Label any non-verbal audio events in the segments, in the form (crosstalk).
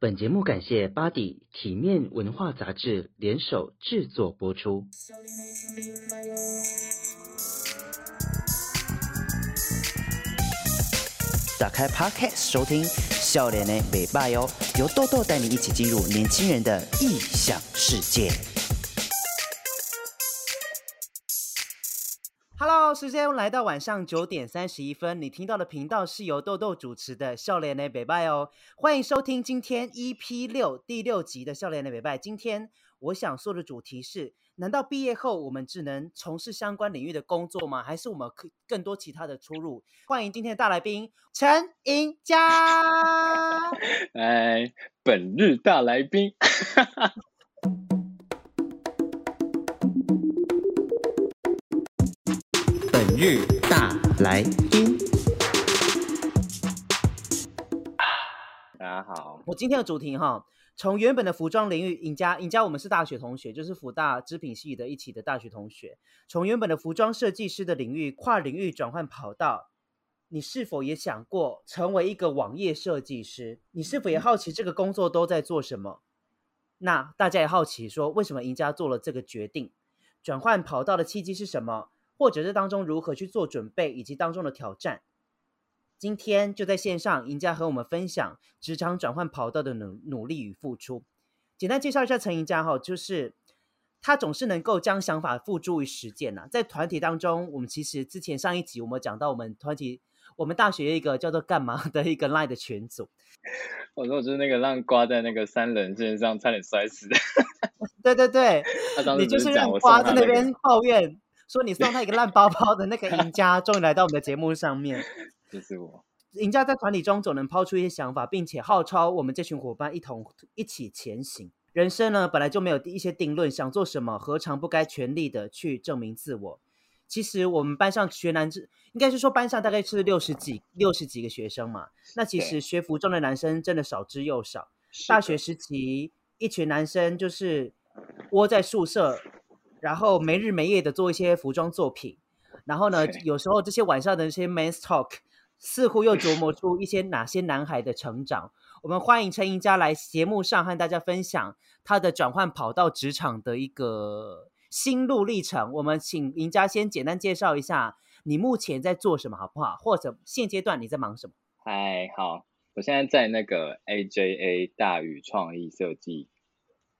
本节目感谢巴迪体面文化杂志联手制作播出。打开 Podcast 收听，笑脸的北霸哟，由豆豆带你一起进入年轻人的异想世界。时间来到晚上九点三十一分，你听到的频道是由豆豆主持的《笑脸的北拜》哦，欢迎收听今天 EP 六第六集的《笑脸的北拜》。今天我想说的主题是。难道毕业后我们只能从事相关领域的工作吗？还是我们可更多其他的出路？欢迎今天的大来宾陈盈嘉。(laughs) 哎，本日大来宾。(laughs) 日大来宾。大家好，我今天的主题哈。从原本的服装领域，尹佳，尹佳，我们是大学同学，就是辅大织品系的一起的大学同学。从原本的服装设计师的领域跨领域转换跑道，你是否也想过成为一个网页设计师？你是否也好奇这个工作都在做什么？那大家也好奇说，为什么赢家做了这个决定？转换跑道的契机是什么？或者是当中如何去做准备，以及当中的挑战？今天就在线上，赢家和我们分享职场转换跑道的努努力与付出。简单介绍一下陈赢家哈，就是他总是能够将想法付诸于实践呐。在团体当中，我们其实之前上一集我们讲到，我们团体我们大学一个叫做干嘛的一个 line 的群组。(laughs) 我说我就是那个让挂在那个三人线上差点摔死的。(laughs) 对对对，(laughs) 你就是让挂在那边抱怨说你送他一个烂包包的那个赢家，(laughs) 终于来到我们的节目上面。(laughs) 就是我，赢家在团体中总能抛出一些想法，并且号召我们这群伙伴一同一起前行。人生呢，本来就没有一些定论，想做什么，何尝不该全力的去证明自我？其实我们班上学男，应该是说班上大概是六十几、六十几个学生嘛。那其实学服装的男生真的少之又少。大学时期，一群男生就是窝在宿舍，然后没日没夜的做一些服装作品。然后呢，有时候这些晚上的这些 men's talk。似乎又琢磨出一些哪些男孩的成长。我们欢迎陈盈嘉来节目上和大家分享他的转换跑道职场的一个心路历程。我们请赢家先简单介绍一下你目前在做什么，好不好？或者现阶段你在忙什么？嗨，好，我现在在那个 AJA 大宇创意设计，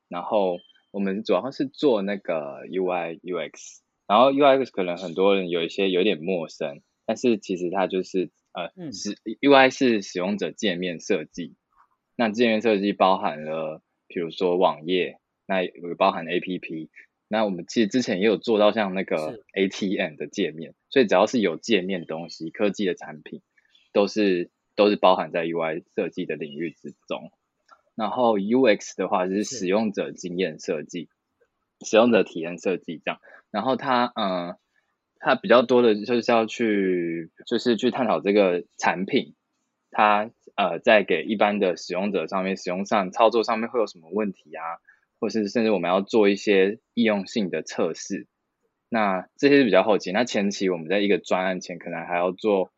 然后我们主要是做那个 UI UX，然后 UX 可能很多人有一些有点陌生，但是其实它就是。呃，是 UI 是使用者界面设计，那界面设计包含了，比如说网页，那有包含 APP，那我们其实之前也有做到像那个 ATM 的界面，所以只要是有界面东西，科技的产品，都是都是包含在 UI 设计的领域之中。然后 UX 的话就是使用者经验设计，使用者体验设计这样。然后它，嗯。它比较多的就是要去，就是去探讨这个产品，它呃在给一般的使用者上面使用上操作上面会有什么问题啊，或是甚至我们要做一些易用性的测试，那这些是比较后期。那前期我们在一个专案前可能还要做，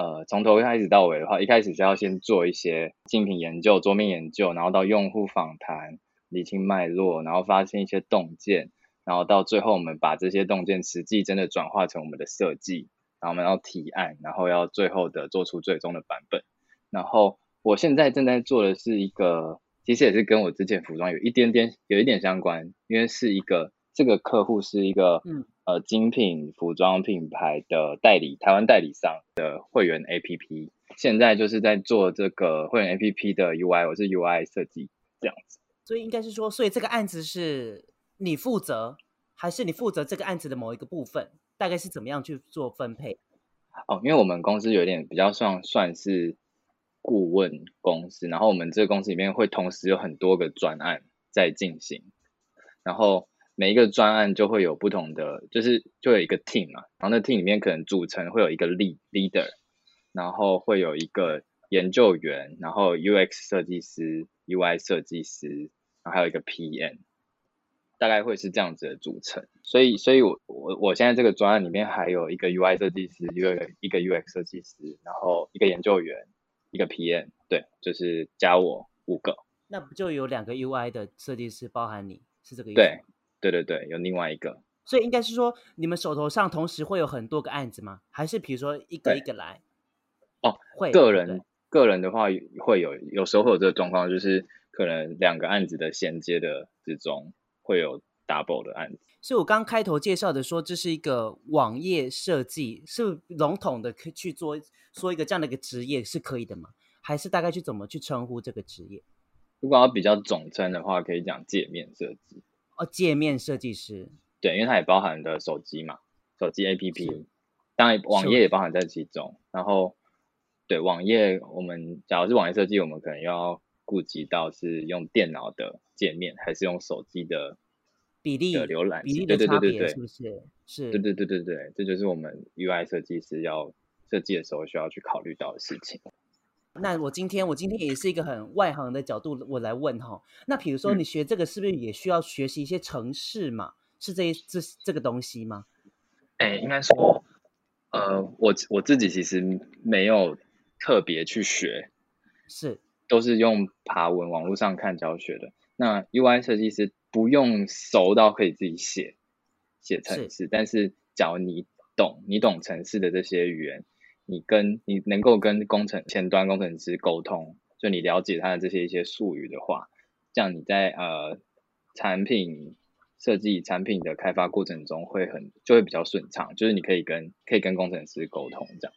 呃从头开始到尾的话，一开始是要先做一些竞品研究、桌面研究，然后到用户访谈、理清脉络，然后发现一些洞见。然后到最后，我们把这些洞见实际真的转化成我们的设计，然后我们要提案，然后要最后的做出最终的版本。然后我现在正在做的是一个，其实也是跟我之前服装有一点点有一点相关，因为是一个这个客户是一个嗯呃精品服装品牌的代理，台湾代理商的会员 APP，现在就是在做这个会员 APP 的 UI，我是 UI 设计这样子。所以应该是说，所以这个案子是。你负责还是你负责这个案子的某一个部分？大概是怎么样去做分配？哦，因为我们公司有点比较算算是顾问公司，然后我们这个公司里面会同时有很多个专案在进行，然后每一个专案就会有不同的，就是就有一个 team 嘛，然后那 team 里面可能组成会有一个 lead leader，然后会有一个研究员，然后 UX 设计师、UI 设计师，然后还有一个 PM。大概会是这样子的组成，所以，所以我我我现在这个专案里面还有一个 UI 设计师，一个一个 UX 设计师，然后一个研究员，一个 PM，对，就是加我五个那不就有两个 UI 的设计师，包含你是这个意思？对，对对对，有另外一个。所以应该是说，你们手头上同时会有很多个案子吗？还是比如说一个一个来？哦，会。个人个人的话会有，有时候会有这个状况，就是可能两个案子的衔接的之中会有 double 的案子。所以我刚开头介绍的说，这是一个网页设计，是笼统的去做说一个这样的一个职业是可以的吗？还是大概去怎么去称呼这个职业？如果要比较总称的话，可以讲界面设计。哦，界面设计师。对，因为它也包含的手机嘛，手机 APP，当然网页也包含在其中。然后，对网页，我们假如是网页设计，我们可能要顾及到是用电脑的界面，还是用手机的比例的浏览，比例的差别，对对对对对，是不是？是，对对对对对，这就是我们 UI 设计师要设计的时候需要去考虑到的事情。那我今天我今天也是一个很外行的角度，我来问哈。那比如说你学这个，是不是也需要学习一些程式嘛？嗯是这这这个东西吗？哎、欸，应该说，呃，我我自己其实没有特别去学，是都是用爬文网络上看教学的。那 UI 设计师不用熟到可以自己写写程式，但是假如你懂你懂程式的这些语言，你跟你能够跟工程前端工程师沟通，就你了解他的这些一些术语的话，这样你在呃产品。设计产品的开发过程中会很就会比较顺畅，就是你可以跟可以跟工程师沟通这样，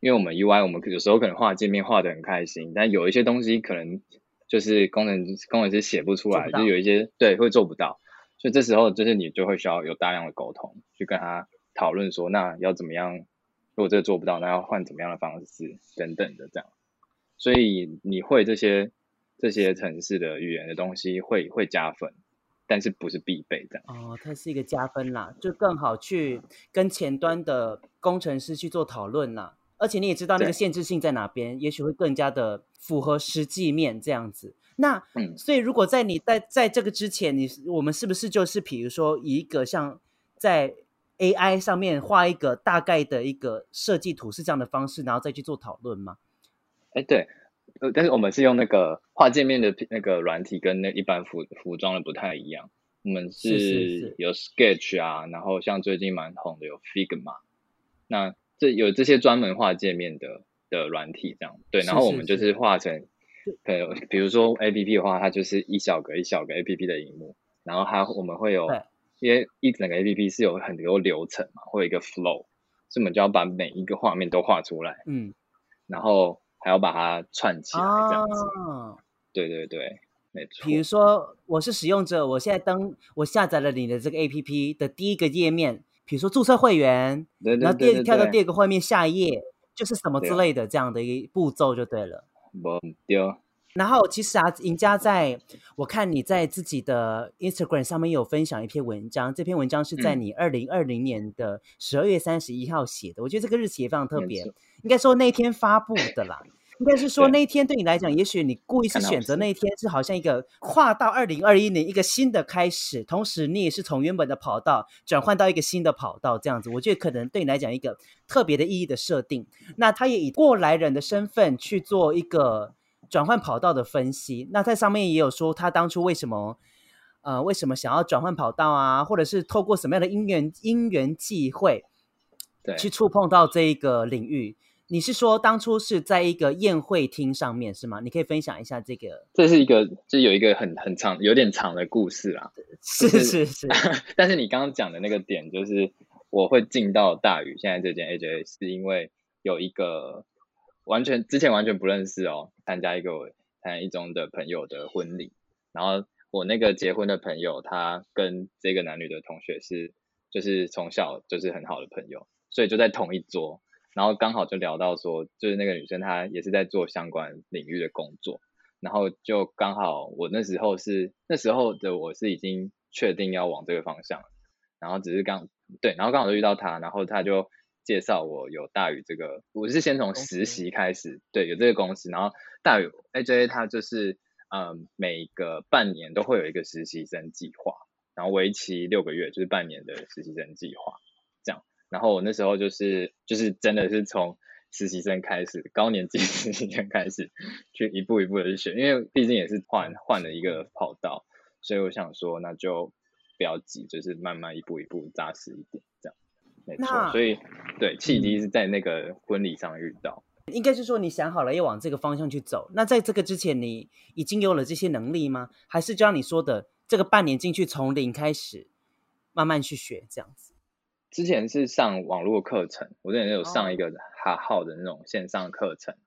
因为我们 UI 我们有时候可能画界面画得很开心，但有一些东西可能就是工程工程师写不出来，就有一些对会做不到，所以这时候就是你就会需要有大量的沟通，去跟他讨论说那要怎么样，如果这个做不到，那要换怎么样的方式等等的这样，所以你会这些这些城市的语言的东西会会加分。但是不是必备的哦，它是一个加分啦，就更好去跟前端的工程师去做讨论啦。而且你也知道那个限制性在哪边，也许会更加的符合实际面这样子。那嗯，所以如果在你在在这个之前，你我们是不是就是比如说以一个像在 AI 上面画一个大概的一个设计图是这样的方式，然后再去做讨论吗？哎，对。呃，但是我们是用那个画界面的那个软体，跟那一般服服装的不太一样。我们是有 Sketch 啊，是是是，然后像最近蛮红的有 Figma，那这有这些专门画界面的的软体这样。对，然后我们就是画成，呃，比如说 APP 的话，它就是一小格一小格 APP 的荧幕，然后它我们会有，因为一整个 APP 是有很多流程嘛，会有一个 flow，所以我们就要把每一个画面都画出来。嗯，然后。还要把它串起来，这样子。啊、对对对，没错。比如说，我是使用者，我现在登，我下载了你的这个 APP 的第一个页面，比如说注册会员，对对对对对，然后第二跳到第二个画面，下一页就是什么之类的这样的一个步骤就对了。对。然后其实啊，赢家在我看你在自己的 Instagram 上面有分享一篇文章，这篇文章是在你二零二零年的十二月三十一号写的，嗯、我觉得这个日期也非常特别。应该说那天发布的啦，(laughs) 应该是说那一天对你来讲，也许你故意是选择那一天，是好像一个跨到二零二一年一个新的开始，同时你也是从原本的跑道转换到一个新的跑道这样子。我觉得可能对你来讲一个特别的意义的设定。那他也以过来人的身份去做一个转换跑道的分析。那在上面也有说他当初为什么呃为什么想要转换跑道啊，或者是透过什么样的因缘因缘际会，对，去触碰到这一个领域。你是说当初是在一个宴会厅上面是吗？你可以分享一下这个。这是一个，就有一个很很长、有点长的故事啊。是是是。(laughs) 但是你刚刚讲的那个点，就是我会进到大宇现在这间 AJA，是因为有一个完全之前完全不认识哦，参加一个我参加一中的朋友的婚礼，然后我那个结婚的朋友，他跟这个男女的同学是就是从小就是很好的朋友，所以就在同一桌。然后刚好就聊到说，就是那个女生她也是在做相关领域的工作，然后就刚好我那时候是那时候的我是已经确定要往这个方向，然后只是刚对，然后刚好就遇到她，然后她就介绍我有大宇这个，我是先从实习开始，对，有这个公司，然后大宇 AJA 它就是嗯每个半年都会有一个实习生计划，然后为期六个月，就是半年的实习生计划这样。然后我那时候就是就是真的是从实习生开始，高年级 (laughs) 实习生开始去一步一步的去学，因为毕竟也是换换了一个跑道，所以我想说那就不要急，就是慢慢一步一步扎实一点，这样没错。所以对契机是在那个婚礼上遇到，应该是说你想好了要往这个方向去走。那在这个之前，你已经有了这些能力吗？还是就像你说的，这个半年进去从零开始，慢慢去学这样子？之前是上网络课程，我之前有上一个哈号的那种线上课程，哦、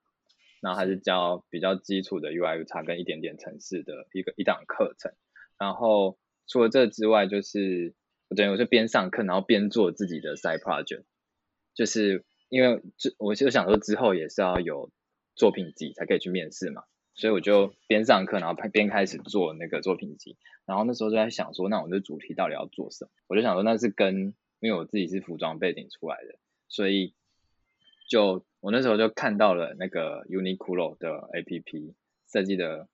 然后还是教比较基础的 UI UX 跟一点点程式的一个一档课程。然后除了这之外，就是我等于我就边上课，然后边做自己的 side project，就是因为这我就想说之后也是要有作品集才可以去面试嘛，所以我就边上课，然后边开始做那个作品集。然后那时候就在想说，那我的主题到底要做什么？我就想说，那是跟因为我自己是服装背景出来的，所以就我那时候就看到了那个 Uniqlo 的 APP 设计的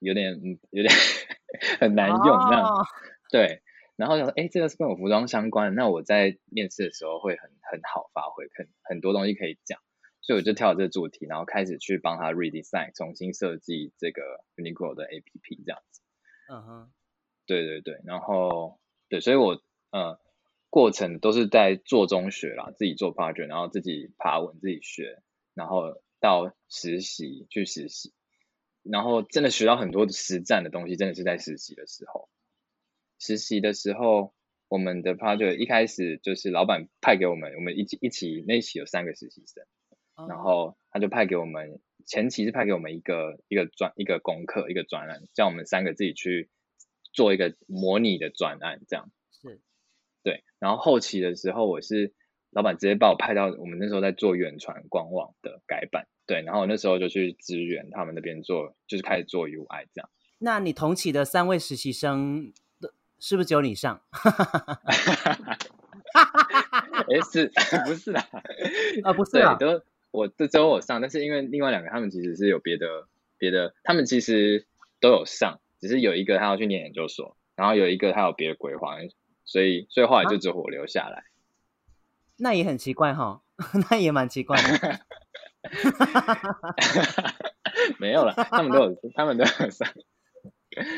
有点嗯有点 (laughs) 很难用这样，oh. 对，然后想说哎这个是跟我服装相关的，那我在面试的时候会很很好发挥，很很多东西可以讲，所以我就跳了这个主题，然后开始去帮他 redesign 重新设计这个 Uniqlo 的 APP 这样子，嗯哼，对对对，然后对，所以我呃。过程都是在做中学啦，自己做 project，然后自己爬文，自己学，然后到实习去实习，然后真的学到很多实战的东西，真的是在实习的时候。实习的时候，我们的 project 一开始就是老板派给我们，我们一起一起那一期有三个实习生，然后他就派给我们前期是派给我们一个一个专一个功课一个专案，叫我们三个自己去做一个模拟的专案，这样是。对，然后后期的时候，我是老板直接把我派到我们那时候在做远传官网的改版，对，然后我那时候就去支援他们那边做，就是开始做 UI 这样。那你同期的三位实习生，是不是只有你上？(laughs) 哎，是 (laughs) 不是啦？啊，不是啊，都我这只有我上，但是因为另外两个他们其实是有别的别的，他们其实都有上，只是有一个他要去念研究所，然后有一个他有别的规划。所以，所以后来就只有我留下来。啊、那也很奇怪哈，(laughs) 那也蛮奇怪的。没有了，他们都有，他们都有上。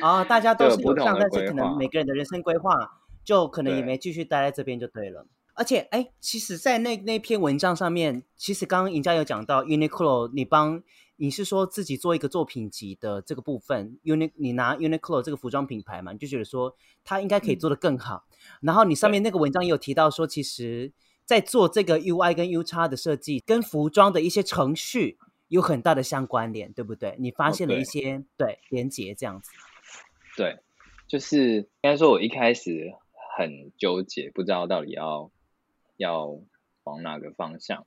哦，大家都是有上，但是可能每个人的人生规划，就可能也没继续待在这边就对了。对而且，哎，其实，在那那篇文章上面，其实刚刚赢家有讲到 Uniqlo，你帮。你是说自己做一个作品集的这个部分，Uni 你拿 Uniqlo 这个服装品牌嘛，你就觉得说它应该可以做得更好。嗯、然后你上面那个文章也有提到说，其实，在做这个 UI 跟 UX 的设计，跟服装的一些程序有很大的相关联，对不对？你发现了一些、哦、对，对连接这样子。对，就是应该说，我一开始很纠结，不知道到底要要往哪个方向，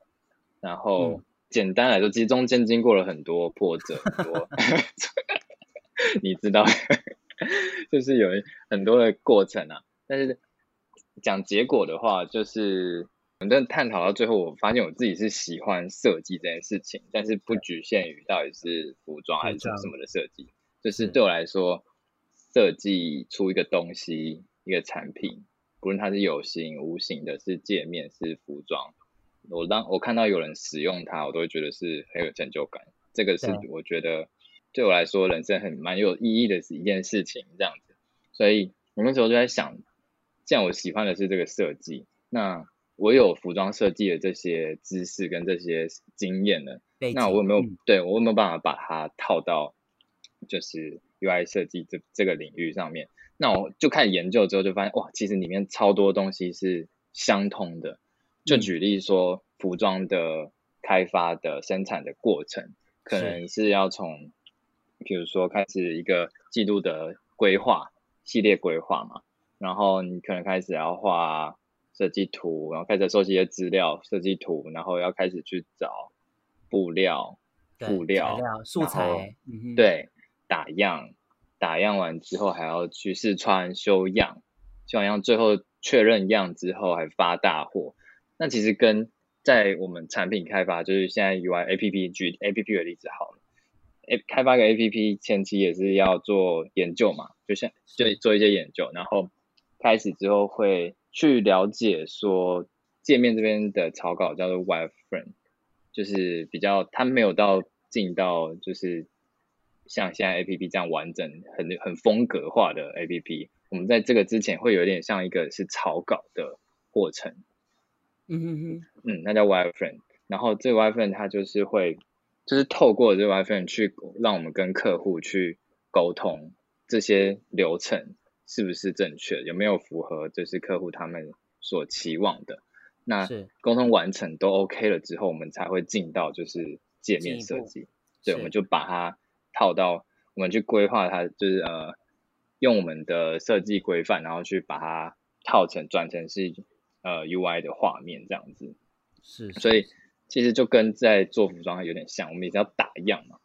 然后。嗯简单来说，其实中间经过了很多波折，很多 (laughs) (laughs) 你知道，(laughs) 就是有很多的过程啊。但是讲结果的话，就是我们探讨到最后，我发现我自己是喜欢设计这件事情，但是不局限于到底是服装还是什么的设计。就是对我来说，设计出一个东西，一个产品，不论它是有形无形的，是界面，是服装。我当我看到有人使用它，我都会觉得是很有成就感。这个是我觉得对我来说人生很蛮有意义的一件事情，这样子。所以我那时候就在想，既然我喜欢的是这个设计，那我有服装设计的这些知识跟这些经验呢，那我有没有、嗯、对我有没有办法把它套到就是 UI 设计这这个领域上面？那我就开始研究之后，就发现哇，其实里面超多东西是相通的。就举例说，服装的开发的生产的过程，可能是要从，比如说开始一个季度的规划、系列规划嘛，然后你可能开始要画设计图，然后开始收集一些资料、设计图，然后要开始去找布料、布料、素材，对，打样，打样完之后还要去试穿、修样，修完样最后确认样之后还发大货。那其实跟在我们产品开发，就是现在 UI A P P 举 A P P 的例子好了，A 开发个 A P P 前期也是要做研究嘛，就像就做一些研究，然后开始之后会去了解说界面这边的草稿叫做 Wireframe，就是比较，它没有到进到就是像现在 APP 这样完整、很很风格化的 APP。我们在这个之前会有点像一个是草稿的过程。嗯哼哼，嗯，那叫 Wireframe。然后这个 Wireframe 它就是会，就是透过这个 Wireframe 去让我们跟客户去沟通这些流程是不是正确，有没有符合就是客户他们所期望的。那沟通完成都 OK 了之后，我们才会进到就是界面设计。对，我们就把它套到，我们去规划它，就是呃，用我们的设计规范，然后去把它套成转成是呃 UI 的画面这样子。是，所以其实就跟在做服装有点像，我们也是要打样嘛，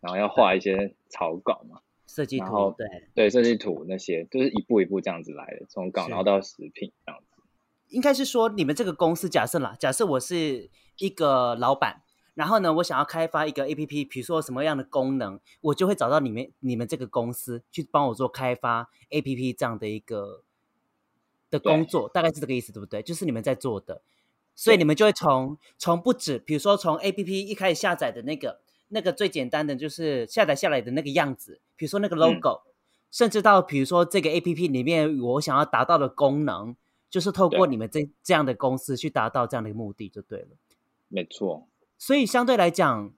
然后要画一些草稿嘛，设计图，对对，设计图那些都是一步一步这样子来的，从稿然后到食品这样子。应该是说，你们这个公司假设啦，假设我是一个老板，然后呢，我想要开发一个 APP，比如说什么样的功能，我就会找到你们你们这个公司去帮我做开发 APP 这样的一个的工作，大概是这个意思，对不对？就是你们在做的，所以你们就会从从不止，比如说从 APP 一开始下载的那个那个最简单的就是下载下来的那个样子，比如说那个 logo，嗯，甚至到比如说这个 APP 里面我想要达到的功能。就是透过你们这这样的公司去达到这样的一个目的就对了，没错。所以相对来讲，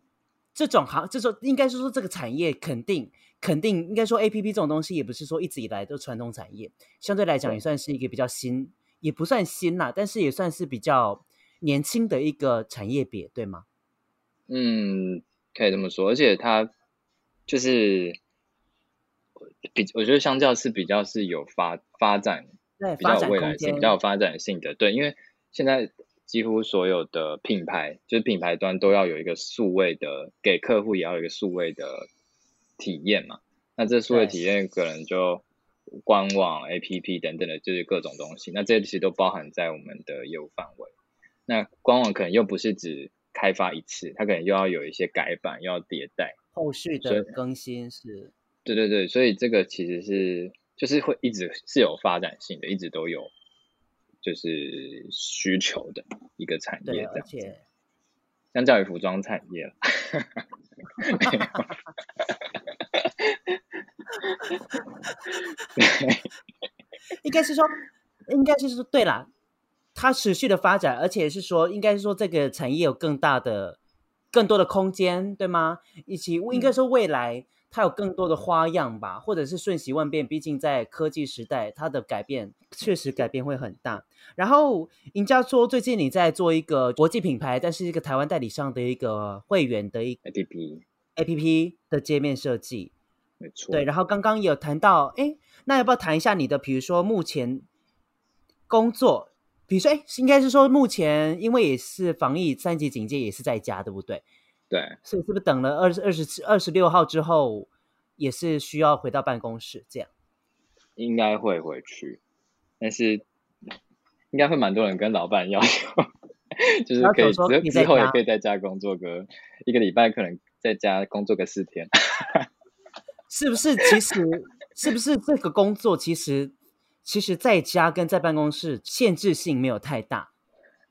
这种行，这种应该是说这个产业肯定肯定应该说 APP 这种东西也不是说一直以来都传统产业，相对来讲也算是一个比较新，也不算新啦，但是也算是比较年轻的一个产业别，对吗？嗯，可以这么说，而且它就是比我觉得相较是比较是有发发展。比较有未来性，比较有发展性的，对，因为现在几乎所有的品牌，就是品牌端都要有一个数位的，给客户也要有一个数位的体验嘛。那这数位体验可能就官网、APP 等等的，就是各种东西。那这些其实都包含在我们的业务范围。那官网可能又不是只开发一次，它可能又要有一些改版，又要迭代，后续的更新是。对对对，所以这个其实是。就是会一直是有发展性的，一直都有就是需求的一个产业这样子，而且相较于服装产业了，应该是说，应该是说，对啦，它持续的发展，而且是说，应该是说这个产业有更大的、更多的空间，对吗？以及应该说未来。嗯它有更多的花样吧，或者是瞬息万变。毕竟在科技时代，它的改变确实改变会很大。然后，赢家说最近你在做一个国际品牌，但是一个台湾代理商的一个会员的一个 APP APP 的界面设计，没错。对，然后刚刚有谈到，哎，那要不要谈一下你的，比如说目前工作，比如说，哎，应该是说目前因为也是防疫三级警戒，也是在家，对不对？对，所以是不是等了二十二十七二十六号之后，也是需要回到办公室这样？应该会回去，但是应该会蛮多人跟老板要求，(laughs) 就是可以之之后也可以在家工作个一个礼拜，可能在家工作个四天。(laughs) 是不是？其实是不是这个工作其实其实在家跟在办公室限制性没有太大？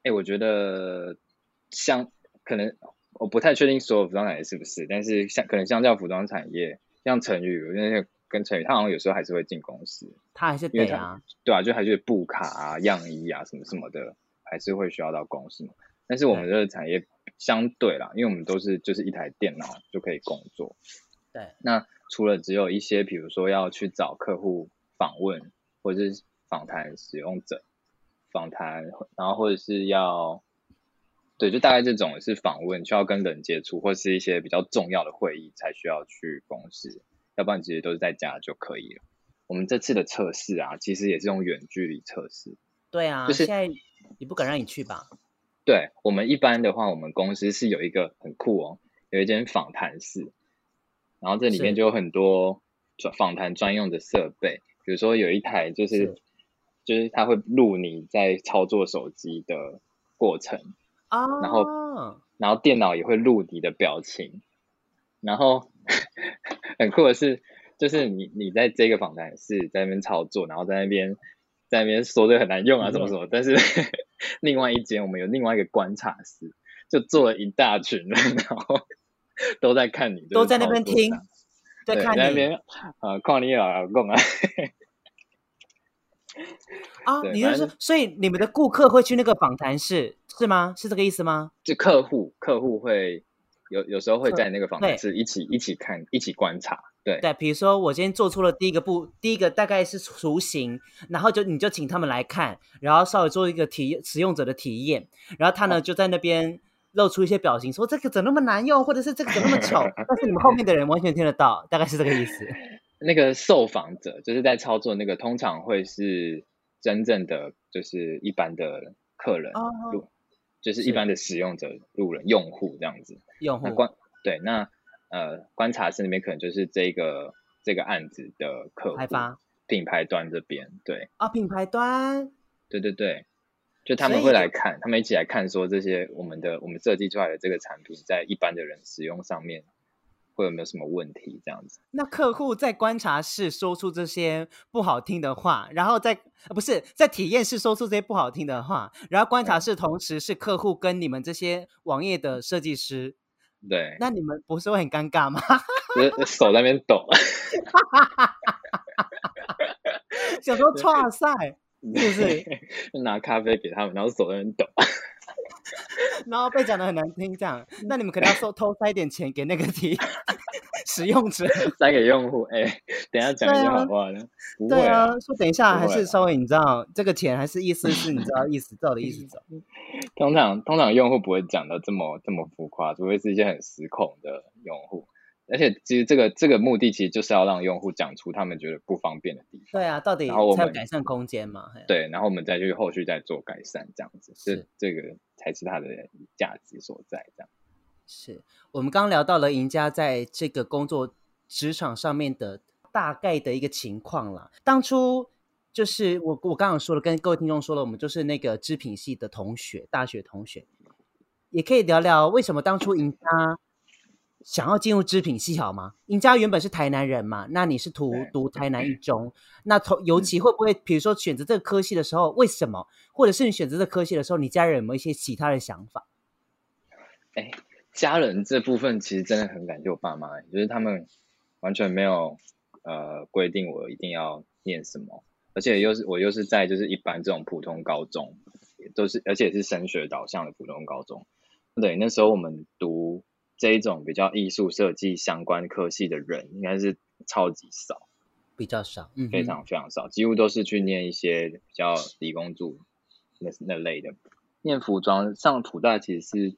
哎，我觉得像可能。我不太确定所有服装产业是不是，但是像可能相较服装产业，像陈宇，因为跟陈宇，他好像有时候还是会进公司，他还是对啊，对啊，就还是布卡啊、样衣啊什么什么的，还是会需要到公司嘛。但是我们这个产业相对啦，因为我们都是就是一台电脑就可以工作。对，那除了只有一些，比如说要去找客户访问，或者是访谈使用者访谈，然后或者是要。对，就大概这种是访问，需要跟人接触，或是一些比较重要的会议才需要去公司，要不然其实都是在家就可以了。我们这次的测试啊，其实也是用远距离测试。对啊，就是现在也不敢让你去吧？对，我们一般的话，我们公司是有一个很酷哦，有一间访谈室，然后这里面就有很多访谈专用的设备，比如说有一台就是，是就是它会录你在操作手机的过程。啊，然后，然后电脑也会录你的表情，然后 (laughs) 很酷的是，就是你你在这个访谈是在那边操作，然后在那边在那边说这很难用啊什么什么，但是 (laughs) 另外一间我们有另外一个观察室，就坐了一大群人，(laughs) 然后都在看你，都在那边听，在看你。那边啊，看你老公啊。啊，你就是，所以你们的顾客会去那个访谈室是吗？是这个意思吗？就客户，客户会有有时候会在那个访谈室一起一起看，一起观察。对对，比如说我今天做出了第一个步，第一个大概是雏形，然后就你就请他们来看，然后稍微做一个体使用者的体验，然后他呢就在那边露出一些表情，说这个怎么那么难用，或者是这个怎么那么丑，(laughs) 但是你们后面的人完全听得到，大概是这个意思。(laughs) 那个受访者就是在操作那个，通常会是真正的就是一般的客人，路、哦、就是一般的使用者、路人、用户这样子。用户观对那。呃，观察室那边可能就是这个这个案子的客户，开发品牌端这边，对啊，品牌端，对对对，就他们会来看，他们一起来看，说这些我们的我们设计出来的这个产品，在一般的人使用上面会有没有什么问题？这样子。那客户在观察室说出这些不好听的话，然后在不是在体验室说出这些不好听的话，然后观察室同时是客户跟你们这些网页的设计师。对，那你们不是会很尴尬吗？手在那边抖，(laughs) 想说 (laughs) 剉赛，是不是？(laughs) 拿咖啡给他们，然后手在那边抖，(laughs) 然后被讲的很难听，这样，那你们可能要偷偷塞一点钱给那个题 (laughs) 使用者，塞给用户。哎、欸，等一下讲一下好不好呢？对啊，说等一下还是稍微你知道这个钱还是意思是你知道意思照的意思走。(laughs) 通常通常用户不会讲的这么这么浮夸，除非是一些很失控的用户。而且其实这个这个目的其实就是要让用户讲出他们觉得不方便的地方。对啊，到底才有改善空间嘛？对，然后我们再去后续再做改善，这样子，是这个才是它的价值所在。这样。是我们刚刚聊到了赢家在这个工作职场上面的大概的一个情况了。当初就是我我刚刚说了，跟各位听众说了，我们就是那个织品系的同学，大学同学，也可以聊聊为什么当初赢家想要进入织品系好吗？赢家原本是台南人嘛，那你是读读台南一中，那从尤其会不会，比如说选择这个科系的时候，为什么？或者是你选择这个科系的时候，你家人有没有一些其他的想法？哎。家人这部分其实真的很感谢我爸妈，就是他们完全没有呃规定我一定要念什么，而且又是我又是在就是一般这种普通高中，都是而且是升学导向的普通高中，对，那时候我们读这一种比较艺术设计相关科系的人应该是超级少，比较少，嗯，非常非常少，几乎都是去念一些比较理工组那那类的，念服装上普大其实是。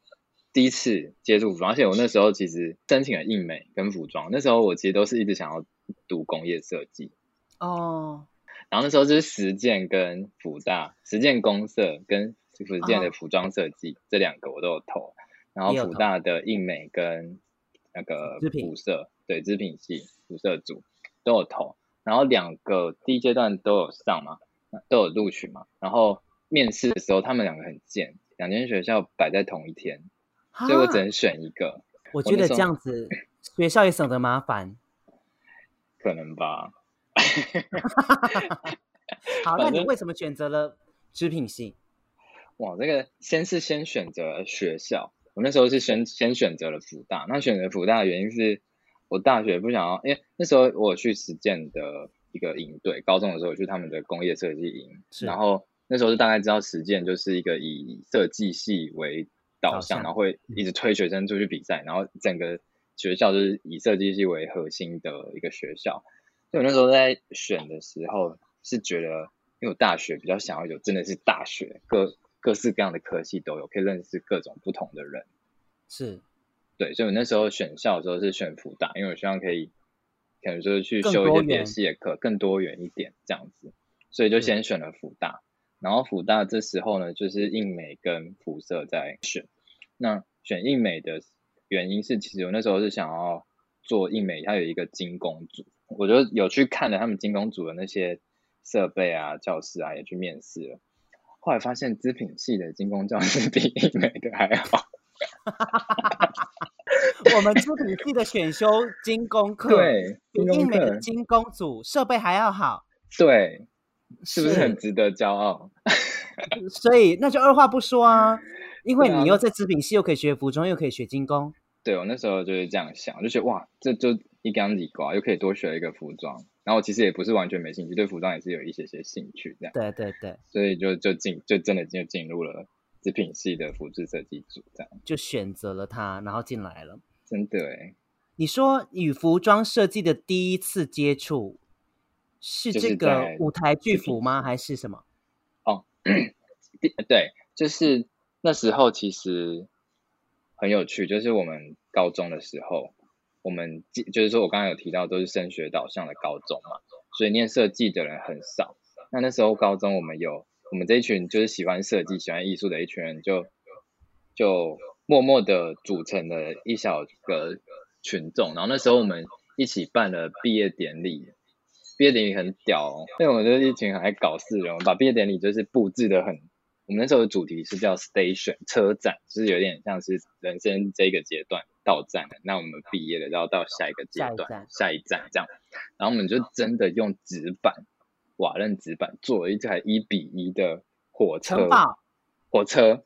第一次接触服装，而且我那时候其实申请了印美跟服装。那时候我其实都是一直想要读工业设计哦。Oh. 然后那时候就是实践跟辅大，实践公社跟福建的服装设计、oh. 这两个我都有投。然后辅大的印美跟那个辐射，对织品系辐射组都有投。然后两个第一阶段都有上嘛，都有录取嘛。然后面试的时候，他们两个很贱，两间学校摆在同一天。所以我只能选一个。我觉得这样子 (laughs) 学校也省得麻烦。可能吧。(laughs) (laughs) 好，那你为什么选择了织品系？哇，这个先是先选择学校。我那时候是先先选择了福大。那选择福大的原因是我大学不想要，因为那时候我去实践的一个营队，高中的时候我去他们的工业设计营，然后那时候就大概知道实践就是一个以设计系为导向，然后会一直推学生出去比赛，然后整个学校就是以设计系为核心的一个学校。所以我那时候在选的时候是觉得，因为我大学比较想要有真的是大学，各各式各样的科系都有，可以认识各种不同的人。是，对，所以我那时候选校的时候是选福大，因为我希望可以，可能说去修一些别的系的课，更多元一点这样子，所以就先选了福大。然后福大这时候呢，就是印美跟辐射在选。那选印美的原因是，其实我那时候是想要做印美，它有一个精工组，我就有去看了他们精工组的那些设备啊、教室啊，也去面试了。后来发现织品系的精工教室比印美的还好。(laughs) 我们织品系的选修精工课，对，比印美的精工组设备还要好。对。是不是很值得骄傲？所以那就二话不说啊，因为你又在织品系，又可以学服装，又可以学精工。对，我那时候就是这样想，就觉得哇，这就一竿子瓜，又可以多学一个服装。然后我其实也不是完全没兴趣，对服装也是有一些些兴趣，这样。对对对。所以就就进就真的就进入了织品系的服饰设计组，这样。就选择了它，然后进来了。真的哎。你说与服装设计的第一次接触是这个舞台剧服吗？还是什么？哦，对，就是那时候其实。很有趣，就是我们高中的时候，我们就是说我刚刚有提到都是升学导向的高中嘛，所以念设计的人很少。那那时候高中我们有我们这一群就是喜欢设计、喜欢艺术的一群人就，就默默的组成了一小个群众。然后那时候我们一起办了毕业典礼，毕业典礼很屌哦，因为我们就是一群很爱搞事的人，我们把毕业典礼就是布置得很。我们那时候的主题是叫 station 车站，就是有点像是人生这个阶段到站了，那我们毕业了，然后到下一个阶段，下一，站这样。然后我们就真的用纸板，瓦楞纸板做了一台一比一的火车，火车，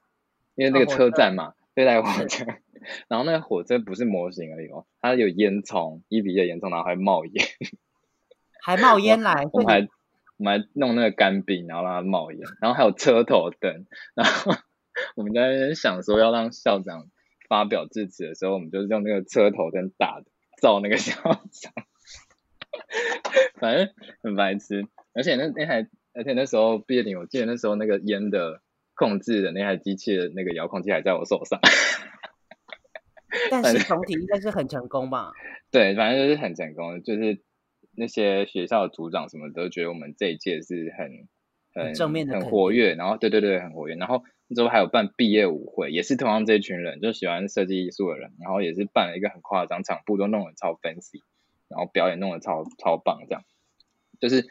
因为那个车站嘛，这台火车。(laughs) 然后那个火车不是模型而已哦，它有烟囱，一比一的烟囱，然后还冒烟，(laughs) 还冒烟来，我们还。我们还弄那个干冰，然后让它冒烟，然后还有车头灯，然后 (laughs) 我们在那边想说要让校长发表致辞的时候，我们就是用那个车头灯打的照那个校长，(laughs) 反正很白痴。而且那那台，而且那时候毕业典礼，我记得那时候那个烟的控制的那台机器的那个遥控器还在我手上。(laughs) 但是总体应该是很成功吧？(laughs) 对，反正就是很成功，就是。那些学校的组长什么都觉得我们这一届是很很正面的，很活跃，然后对对对，很活跃。然后之后还有办毕业舞会，也是同样这一群人，就喜欢设计艺术的人，然后也是办了一个很夸张，场布都弄得超 fancy，然后表演弄得超超棒，这样。就是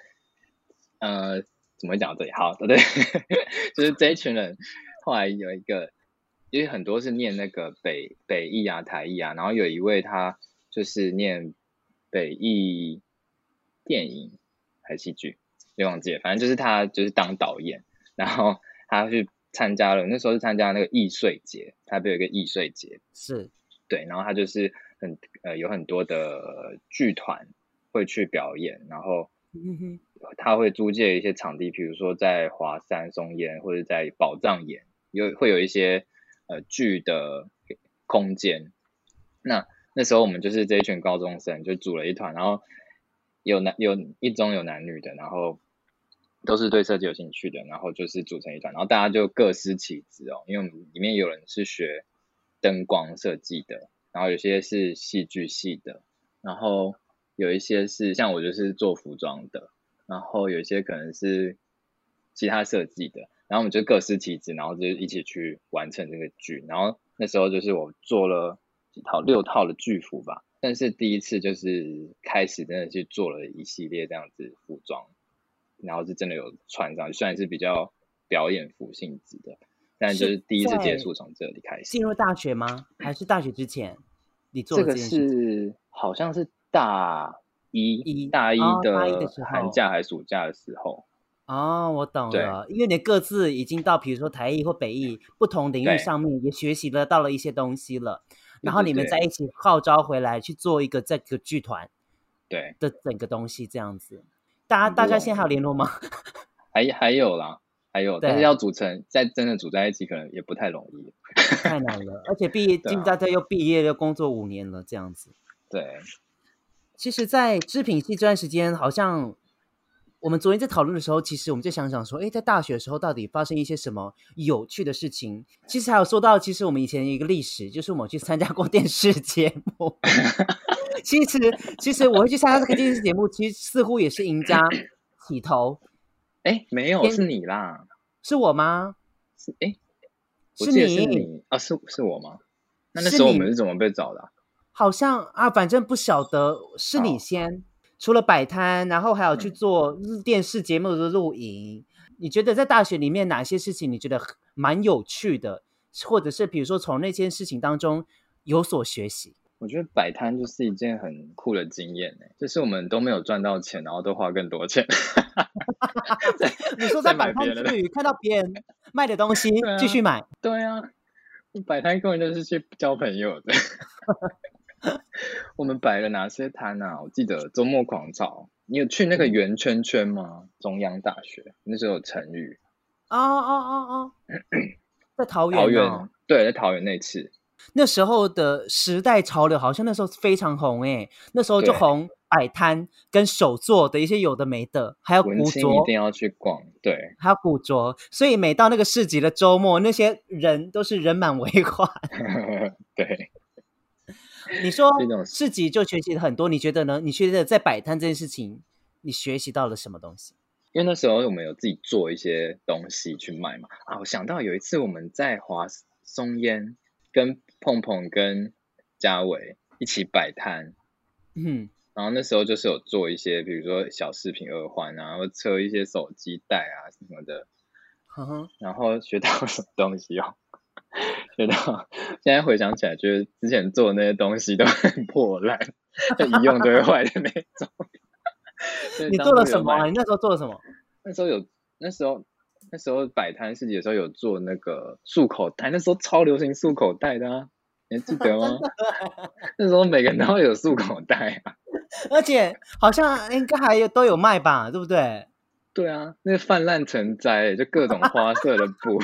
呃，怎么讲这里？好，对对，(laughs) 就是这一群人后来有一个，因为很多是念那个北北艺啊、台艺啊，然后有一位他就是念北艺。电影还是戏剧，别忘记了，反正就是他就是当导演，然后他去参加了，那时候是参加那个易碎节，台北有一个易碎节，是。对，然后他就是很呃有很多的剧团会去表演，然后他会租借一些场地，比如说在华山松烟或者在宝藏岩有会有一些呃剧的空间，那那时候我们就是这一群高中生就组了一团，然后。有男有一中有男女的，然后都是对设计有兴趣的，然后就是组成一团，然后大家就各司其职哦。因为我们里面有人是学灯光设计的，然后有些是戏剧系的，然后有一些是像我就是做服装的，然后有一些可能是其他设计的，然后我们就各司其职，然后就一起去完成这个剧。然后那时候就是我做了几套六套的剧服吧。但是第一次就是开始真的去做了一系列这样子服装，然后是真的有穿上，虽然是比较表演服性质的，但就是第一次接触从这里开始。进入大学吗？还是大学之前？你做的这，这个是好像是大一，一大一的寒假还是暑假的时候。哦，我懂了，因为你各自已经到，比如说台艺或北艺不同领域上面也学习了到了一些东西了。然后你们在一起号召回来去做一个这个剧团，对的整个东西这样子，大家大家现在还有联络吗？(laughs) 还还有啦，还有，但是要组成再真的组在一起，可能也不太容易，(laughs) 太难了。而且毕业，大家又毕业又工作五年了，这样子。对，其实，在织品系这段时间，好像。我们昨天在讨论的时候，其实我们就想想说，哎，在大学的时候到底发生一些什么有趣的事情？其实还有说到，其实我们以前一个历史，就是我们去参加过电视节目。(laughs) 其实，其实我会去参加这个电视节目，其实似乎也是赢家起头。哎，没有，是你啦，是我吗？是哎，是你，是你啊？是是我吗？那那时候我们是怎么被找的啊？好像啊，反正不晓得是你先。除了摆摊，然后还有去做电视节目的录影。嗯，你觉得在大学里面哪些事情你觉得蛮有趣的，或者是比如说从那件事情当中有所学习？我觉得摆摊就是一件很酷的经验，就是我们都没有赚到钱，然后都花更多钱。(laughs) (laughs) 你说在摆摊之余看到别人卖的东西继续买，对啊，摆摊根本就是去交朋友的。(laughs) (laughs) 我们摆了哪些摊啊？我记得周末狂潮，你有去那个圆圈圈吗？中央大学那时候有成语。哦哦哦哦，(clears throat) 在桃园。桃园对，在桃园那次。那时候的时代潮流好像那时候非常红哎，那时候就红摆摊跟手作的一些有的没的，还有古着，一定要去逛。对，还有古着，所以每到那个市集的周末，那些人都是人满为患。(laughs) 对。你说市集就学习了很多，你觉得呢？你觉得在摆摊这件事情，你学习到了什么东西？因为那时候我们有自己做一些东西去卖嘛。啊，我想到有一次我们在华松烟跟碰碰跟嘉伟一起摆摊，嗯，然后那时候就是有做一些，比如说小饰品耳环啊，或车一些手机袋啊什么的，然后学到什么东西哦？觉得现在回想起来，觉得之前做的那些东西都很破烂，就一用就会坏的那种。你做了什么啊？你那时候做了什么？那时候有，那时候那时候摆摊市集的时候有做那个束口袋，那时候超流行束口袋的啊，你还记得 (laughs) 吗？那时候每个人都会有束口袋啊，(laughs) 而且好像应该还有都有卖吧，对不对？对啊，那泛滥成灾，就各种花色的布。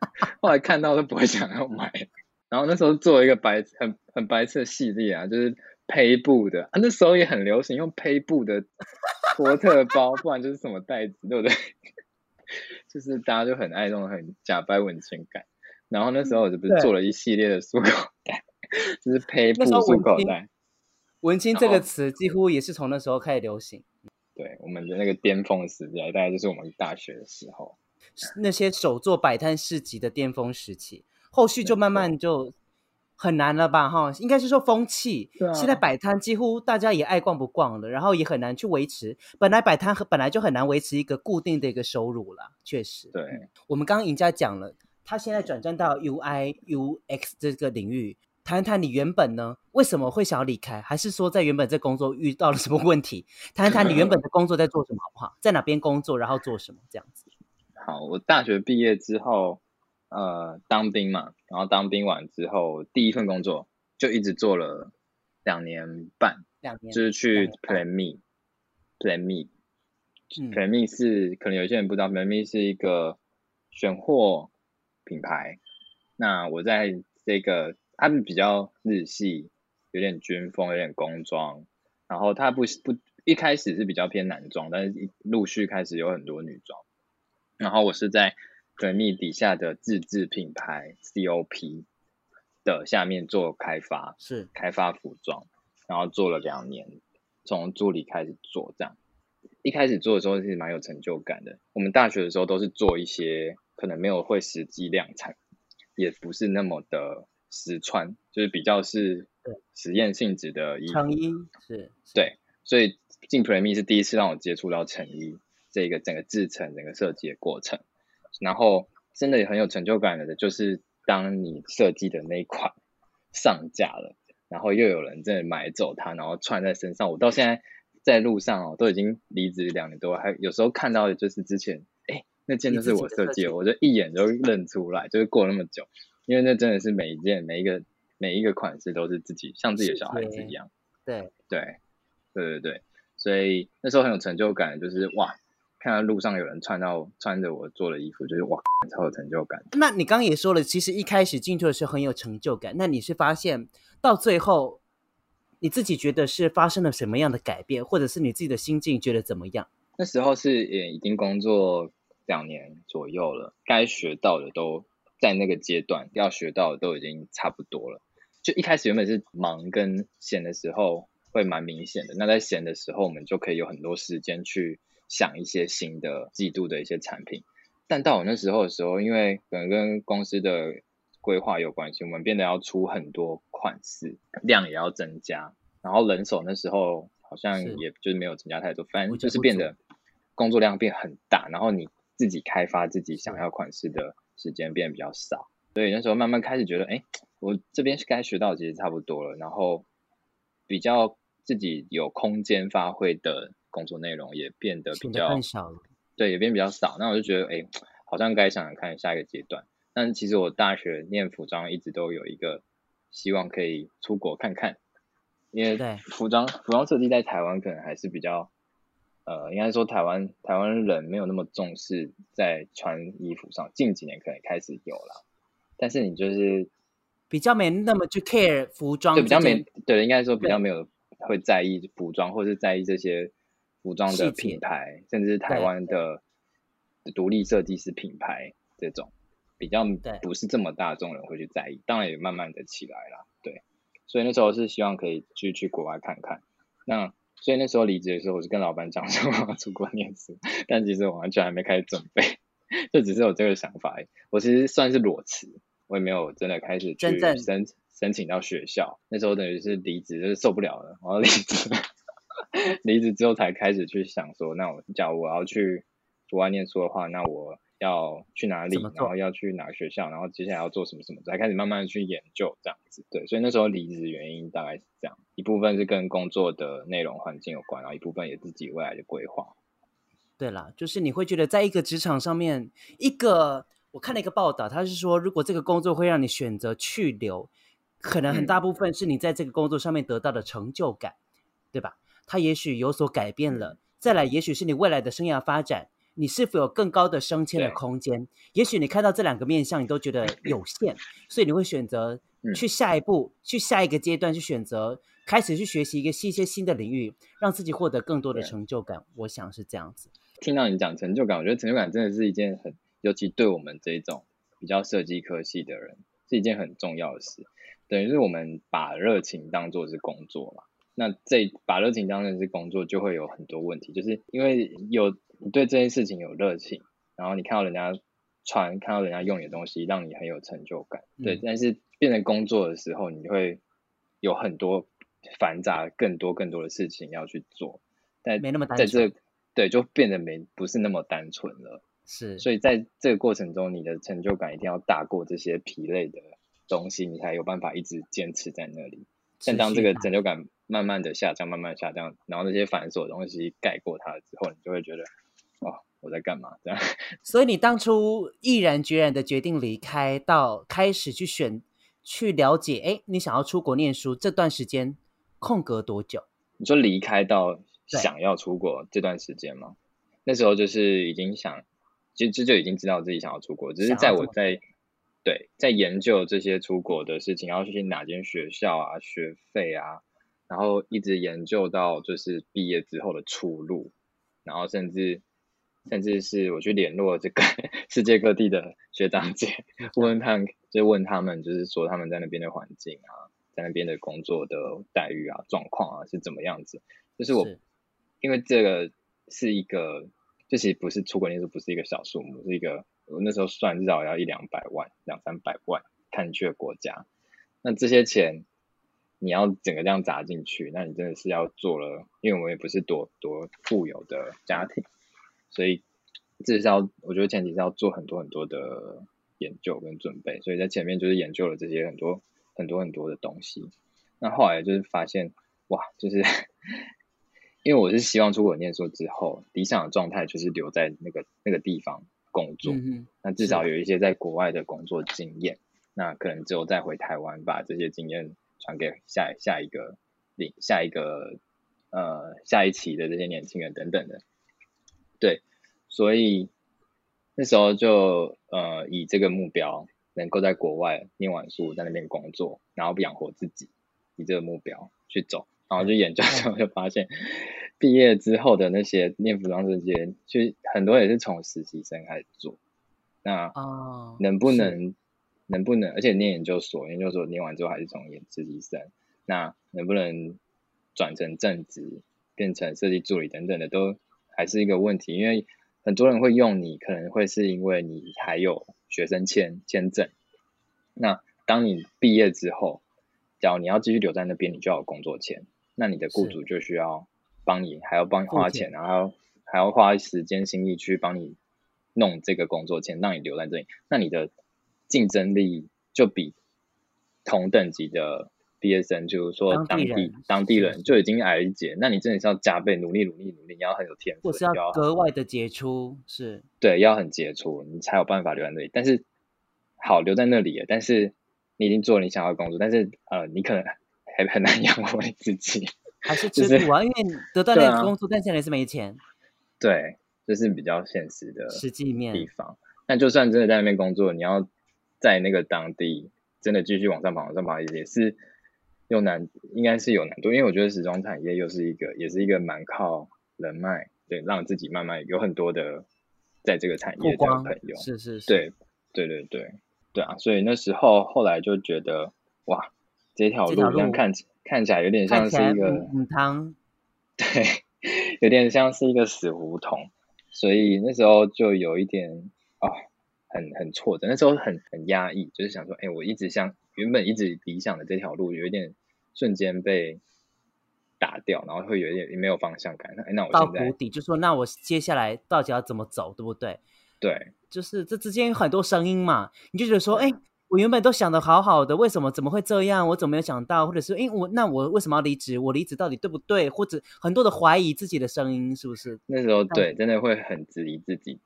(laughs) 后来看到都不会想要买，(laughs) 然后那时候做一个白很很白色系列啊，就是胚布的啊，那时候也很流行用胚布的托特包，不然就是什么袋子，对不对？(laughs) 就是大家就很爱那种很假掰文青感。然后那时候我就不是做了一系列的束口袋，就是胚布束口袋。文青这个词几乎也是从那时候开始流行。对，我们的那个巅峰时代，大概就是我们大学的时候。那些手作摆摊市集的巅峰时期，后续就慢慢就很难了吧？哈，应该是说风气。对啊。现在摆摊几乎大家也爱逛不逛了，然后也很难去维持。本来摆摊和本来就很难维持一个固定的一个收入了，确实。对。我们刚刚赢家讲了，他现在转战到 UI UX 这个领域，谈谈你原本呢为什么会想要离开？还是说在原本这工作遇到了什么问题？谈谈你原本的工作在做什么好不好？在哪边工作，然后做什么这样子？好，我大学毕业之后，呃，当兵嘛，然后当兵完之后，第一份工作就一直做了两年半，两年就是去 Plan Me，Plan Me，Plan Me 是可能有些人不知道，Plan Me 是一个选货品牌。那我在这个，他们比较日系，有点军风，有点工装，然后它不不一开始是比较偏男装，但是陆续开始有很多女装。然后我是在 plain-me 底下的自制品牌 COP 的下面做开发，是开发服装，然后做了两年，从助理开始做这样。一开始做的时候是蛮有成就感的。我们大学的时候都是做一些可能没有会实际量产，也不是那么的实穿，就是比较是实验性质的衣服。成衣是，对，所以进 Premi 是第一次让我接触到成衣。这个整个制成、整个设计的过程，然后真的也很有成就感的，就是当你设计的那一款上架了，然后又有人真的买走它，然后穿在身上。我到现在在路上哦，都已经离职两年多，还有时候看到的就是之前，哎，那件就是我设计的，我就一眼就认出来，就是过那么久，因为那真的是每一件、每一个、每一个款式都是自己像自己的小孩子一样。对对对对对，所以那时候很有成就感，就是哇。看到路上有人穿到穿着我做的衣服，就是哇，超有成就感。那你刚刚也说了，其实一开始进去的时候很有成就感。那你是发现到最后，你自己觉得是发生了什么样的改变，或者是你自己的心境觉得怎么样？那时候是也已经工作两年左右了，该学到的都在那个阶段要学到的都已经差不多了。就一开始原本是忙跟闲的时候会蛮明显的，那在闲的时候我们就可以有很多时间去。想一些新的季度的一些产品，但到我那时候的时候，因为可能跟公司的规划有关系，我们变得要出很多款式，量也要增加，然后人手那时候好像也就是没有增加太多，反正就是变得工作量变很大，然后你自己开发自己想要款式的时间变得比较少，所以那时候慢慢开始觉得，哎，我这边是该学到其实差不多了，然后比较自己有空间发挥的。工作内容也变得比较少了，对，也变比较少。那我就觉得，哎，好像该想想看下一个阶段。但其实我大学念服装一直都有一个希望可以出国看看，因为服装服装设计在台湾可能还是比较，呃，应该说台湾台湾人没有那么重视在穿衣服上，近几年可能开始有了，但是你就是比较没那么去 care 服装，对，比较没对，应该说比较没有会在意服装，或是在意这些服装的品牌，甚至是台湾的独立设计师品牌这种。比较不是这么大众人会去在意，当然也慢慢的起来了，对，所以那时候是希望可以去去国外看看。那所以那时候离职的时候，我是跟老板讲说我要出国念书，但其实我完全还没开始准备，就只是有这个想法。我其实算是裸辞，我也没有真的开始去申申请到学校。那时候等于是离职，就是受不了了，我要离职。(laughs) 离职之后才开始去想说，那我假如我要去国外念书的话，那我。要去哪里，然后要去哪个学校，然后接下来要做什么什么，才开始慢慢的去研究这样子。对，所以那时候离职原因大概是这样，一部分是跟工作的内容环境有关，然后一部分也自己未来的规划。对啦，就是你会觉得在一个职场上面，一个我看了一个报道，他是说如果这个工作会让你选择去留，可能很大部分是你在这个工作上面得到的成就感，嗯、对吧？它也许有所改变了，嗯、再来也许是你未来的生涯发展。你是否有更高的升迁的空间？也许你看到这两个面向，你都觉得有限，所以你会选择去下一步，嗯、去下一个阶段，去选择开始去学习一个一些新的领域，让自己获得更多的成就感。我想是这样子。听到你讲成就感，我觉得成就感真的是一件很，尤其对我们这种比较设计科系的人，是一件很重要的事。等于是我们把热情当做是工作嘛。那这把热情当成是工作，就会有很多问题，就是因为有。你对这件事情有热情，然后你看到人家穿，看到人家用你的东西，让你很有成就感。对，嗯、但是变成工作的时候，你会有很多繁杂、更多更多的事情要去做。但没那么单纯。在这对，就变得没不是那么单纯了。是，所以在这个过程中，你的成就感一定要大过这些疲累的东西，你才有办法一直坚持在那里。但当这个成就感慢慢的下降，慢慢下降，然后那些繁琐的东西盖过它之后，你就会觉得。哦，我在干嘛？这样，(laughs) 所以你当初毅然决然的决定离开，到开始去选、去了解，哎，你想要出国念书这段时间空格多久？你说离开到想要出国这段时间吗？那时候就是已经想，其实这就已经知道自己想要出国，只是在我在对在研究这些出国的事情，要去哪间学校啊，学费啊，然后一直研究到就是毕业之后的出路，然后甚至。甚至是我去联络这个 (laughs) 世界各地的学长姐，问他们，就问他们，就是说他们在那边的环境啊，在那边的工作的待遇啊、状况啊是怎么样子。就是我，是因为这个是一个，这其实不是出国念书，不是一个小数目，是一个我那时候算至少要一两百万、两三百万看去的国家。那这些钱你要整个这样砸进去，那你真的是要做了，因为我们也不是多多富有的家庭。所以，至少我觉得前提是要做很多很多的研究跟准备。所以在前面就是研究了这些很多很多很多的东西。那后来就是发现，哇，就是 (laughs) 因为我是希望出国念书之后，理想的状态就是留在那个那个地方工作。嗯。那至少有一些在国外的工作经验。那可能只有再回台湾，把这些经验传给下下一个领下一个呃下一期的这些年轻人等等的。对，所以那时候就呃以这个目标，能够在国外念完书，在那边工作，然后养活自己，以这个目标去走，然后就研究之后就发现，毕业之后的那些念服装这些，其实很多也是从实习生开始做，那能不能能不能，而且念研究所，研究所念完之后还是从研实习生，那能不能转成正职，变成设计助理等等的都。还是一个问题，因为很多人会用你，可能会是因为你还有学生签签证。那当你毕业之后，假如你要继续留在那边，你就要有工作签，那你的雇主就需要帮你，还要帮你花钱，然后还要花时间心力去帮你弄这个工作签，让你留在这里。那你的竞争力就比同等级的。毕业生就是说当地当地，人就已经矮一截，那你真的是要加倍努力努力努力，你要很有天赋，或是要格外的杰出，是，对，要很杰出，你才有办法留在那里。但是好留在那里了，但是你已经做了你想要的工作，但是呃，你可能 (laughs) 还很难养活你自己，还是吃苦啊，就是、因为得到那个工作，啊、但现在是没钱。对，这、就是比较现实的实际面地方。那就算真的在那边工作，你要在那个当地真的继续往上爬，往上爬也是有难，应该是有难度，因为我觉得时装产业又是一个，也是一个蛮靠人脉，对，让自己慢慢有很多的在这个产业的朋友，是是是，对对对对对啊，所以那时候后来就觉得哇，这条路这样看起看起来有点像是一个母汤，(laughs) 对，有点像是一个死胡同，所以那时候就有一点。哦，很很挫折，那时候很很压抑，就是想说，哎，我一直想原本一直理想的这条路，有一点瞬间被打掉，然后会有一点没有方向感。哎，那我到谷底，就说那我接下来到底要怎么走，对不对？对，就是这之间有很多声音嘛，你就觉得说，哎，我原本都想的好好的，为什么怎么会这样？我怎么没有想到？或者是，哎，我那我为什么要离职？我离职到底对不对？或者很多的怀疑自己的声音，是不是？那时候对，真的会很质疑自己。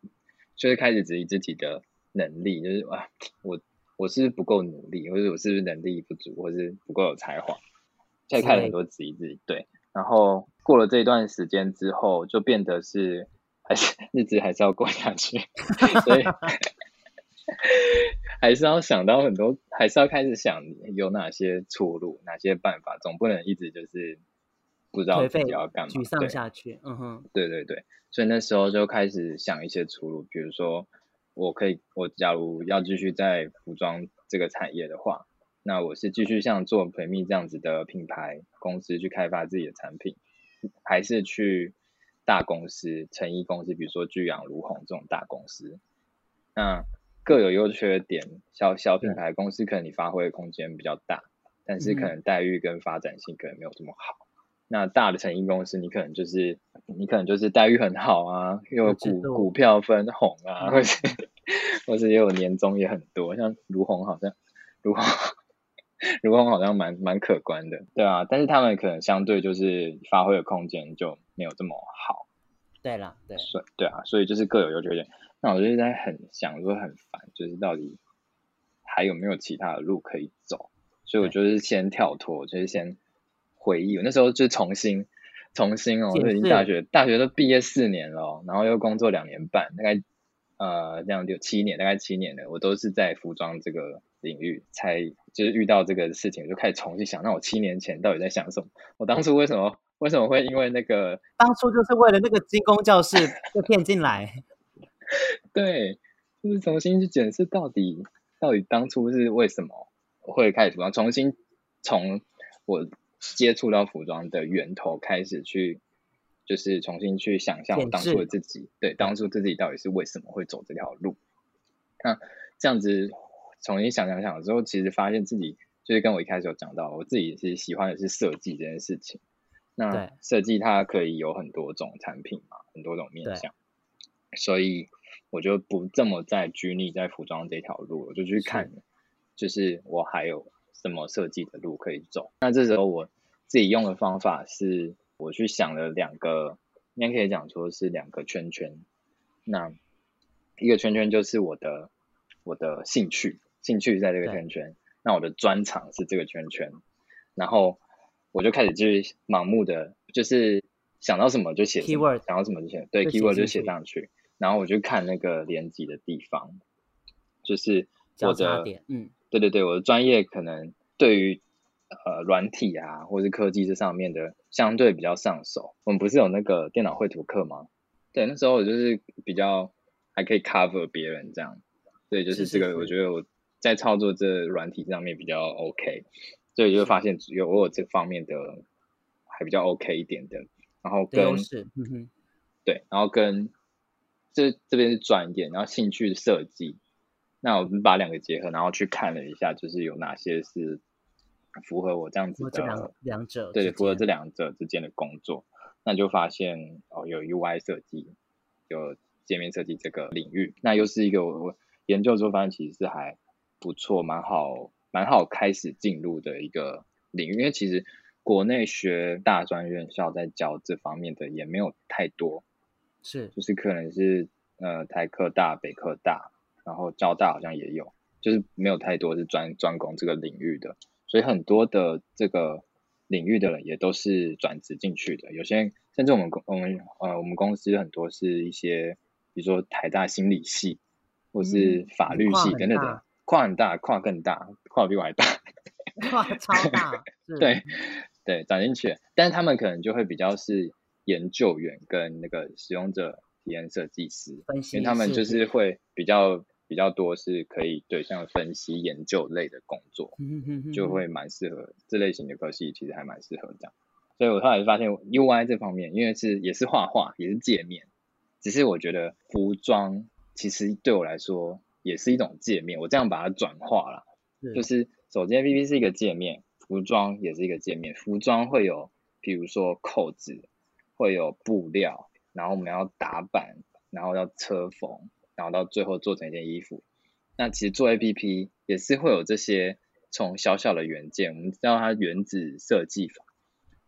就是开始质疑自己的能力，就是啊，我我是不是不够努力，或者我是不是能力不足，或是不够有才华？现在开始很多质疑自己，对。然后过了这一段时间之后，就变得是还是日子还是要过下去，所以 (laughs) 还是要想到很多，还是要开始想有哪些出路，哪些办法，总不能一直就是不知道自己要干嘛，沮丧下去。嗯哼，对对对。所以那时候就开始想一些出路，比如说，我可以，我假如要继续在服装这个产业的话，那我是继续像做培密这样子的品牌公司去开发自己的产品，还是去大公司、成衣公司，比如说巨阳、如虹这种大公司，那各有优缺点。小小品牌公司可能你发挥的空间比较大，但是可能待遇跟发展性可能没有这么好。那大的成衣公司，你可能就是你可能就是待遇很好啊，又有股股票分红啊，或是或是也有年终也很多，像如虹好像如虹 (laughs) 如虹好像蛮蛮可观的，对啊，但是他们可能相对就是发挥的空间就没有这么好。对啦，对，所对啊，所以就是各有优缺点。那我就在很想说很烦，就是到底还有没有其他的路可以走？所以我就是先跳脱，就是先。回忆，我那时候就重新，重新哦，我已经大学，大学都毕业四年了，然后又工作两年半，大概呃这样就七年，大概七年了，我都是在服装这个领域，才就是遇到这个事情，我就开始重新想，那我七年前到底在想什么？我当初为什么为什么会因为那个？当初就是为了那个精工教室 (laughs) 被骗进来。对，就是重新去检视到底到底当初是为什么会开始服装，重新从我。接触到服装的源头，开始去就是重新去想象我当初的自己，对，当初自己到底是为什么会走这条路。那这样子重新想想想之后，其实发现自己就是跟我一开始有讲到，我自己是喜欢的是设计这件事情。那设计它可以有很多种产品嘛，很多种面向，所以我就不这么再拘泥在服装这条路，我就去看，就是我还有。什么设计的路可以走？那这时候我自己用的方法是，我去想了两个，应该可以讲说是两个圈圈。那一个圈圈就是我的我的兴趣，兴趣在这个圈圈。那我的专长是这个圈圈。然后我就开始就是盲目的，就是想到什么就写什么，想到什么就写，对，keyword 就写上去。然后我就看那个连接的地方，就是我的嗯。对对对，我的专业可能对于呃软体啊，或是科技这上面的相对比较上手。我们不是有那个电脑绘图课吗？对，那时候我就是比较还可以 cover 别人这样。对，就是这个，我觉得我在操作这软体上面比较 OK，所以就发现有我有这方面的还比较 OK 一点的。然后跟嗯哼，对，然后跟这这边是专业，然后兴趣设计。那我们把两个结合，然后去看了一下，就是有哪些是符合我这样子的两两者，对，符合这两者之间的工作，那就发现哦，有 UI 设计，有界面设计这个领域，那又是一个我研究之后发现其实是还不错，蛮好，蛮好开始进入的一个领域，因为其实国内学大专院校在教这方面的也没有太多，是，就是可能是呃台科大、北科大。然后交大好像也有，就是没有太多是专专攻这个领域的，所以很多的这个领域的人也都是转职进去的。有些甚至我们公我们呃我们公司很多是一些，比如说台大心理系或是法律系等等的，跨很大，跨更大，跨比我还大，(laughs) 跨超大，对对，转进去，但是他们可能就会比较是研究员跟那个使用者体验设计师，因为他们就是会比较。比较多是可以对像分析研究类的工作，就会蛮适合这类型的科系，其实还蛮适合这样。所以我后来发现 UI 这方面，因为是也是画画，也是界面，只是我觉得服装其实对我来说也是一种界面，我这样把它转化了，就是手机 APP 是一个界面，服装也是一个界面，服装会有比如说扣子，会有布料，然后我们要打版，然后要车缝。然后到最后做成一件衣服，那其实做 APP 也是会有这些从小小的元件，我们知道它原子设计法，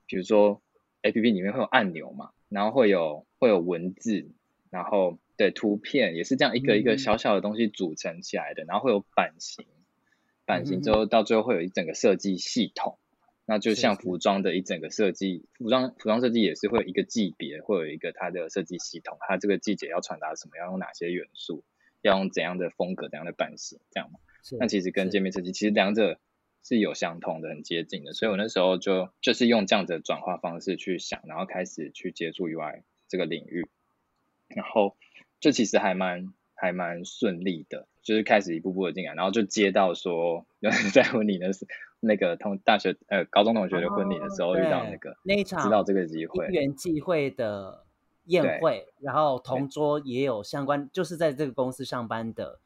比如说 APP 里面会有按钮嘛，然后会有会有文字，然后对图片也是这样一个一个小小的东西组成起来的，嗯、然后会有版型，版型之后到最后会有一整个设计系统。那就像服装的一整个设计，服装服装设计也是会有一个季别，会有一个它的设计系统，它这个季节要传达什么，要用哪些元素，要用怎样的风格、怎样的版型，这样嘛。那其实跟界面设计其实两者是有相通的、很接近的，所以我那时候就就是用这样子的转化方式去想，然后开始去接触 UI 这个领域，然后就其实还蛮还蛮顺利的，就是开始一步步的进来，然后就接到说 (laughs) 有人在问你的时候。那个同大学呃高中同学的婚礼的时候、哦、遇到那个那一场，知道这个机会，因缘际会的宴会，然后同桌也有相关，就是在这个公司上班的，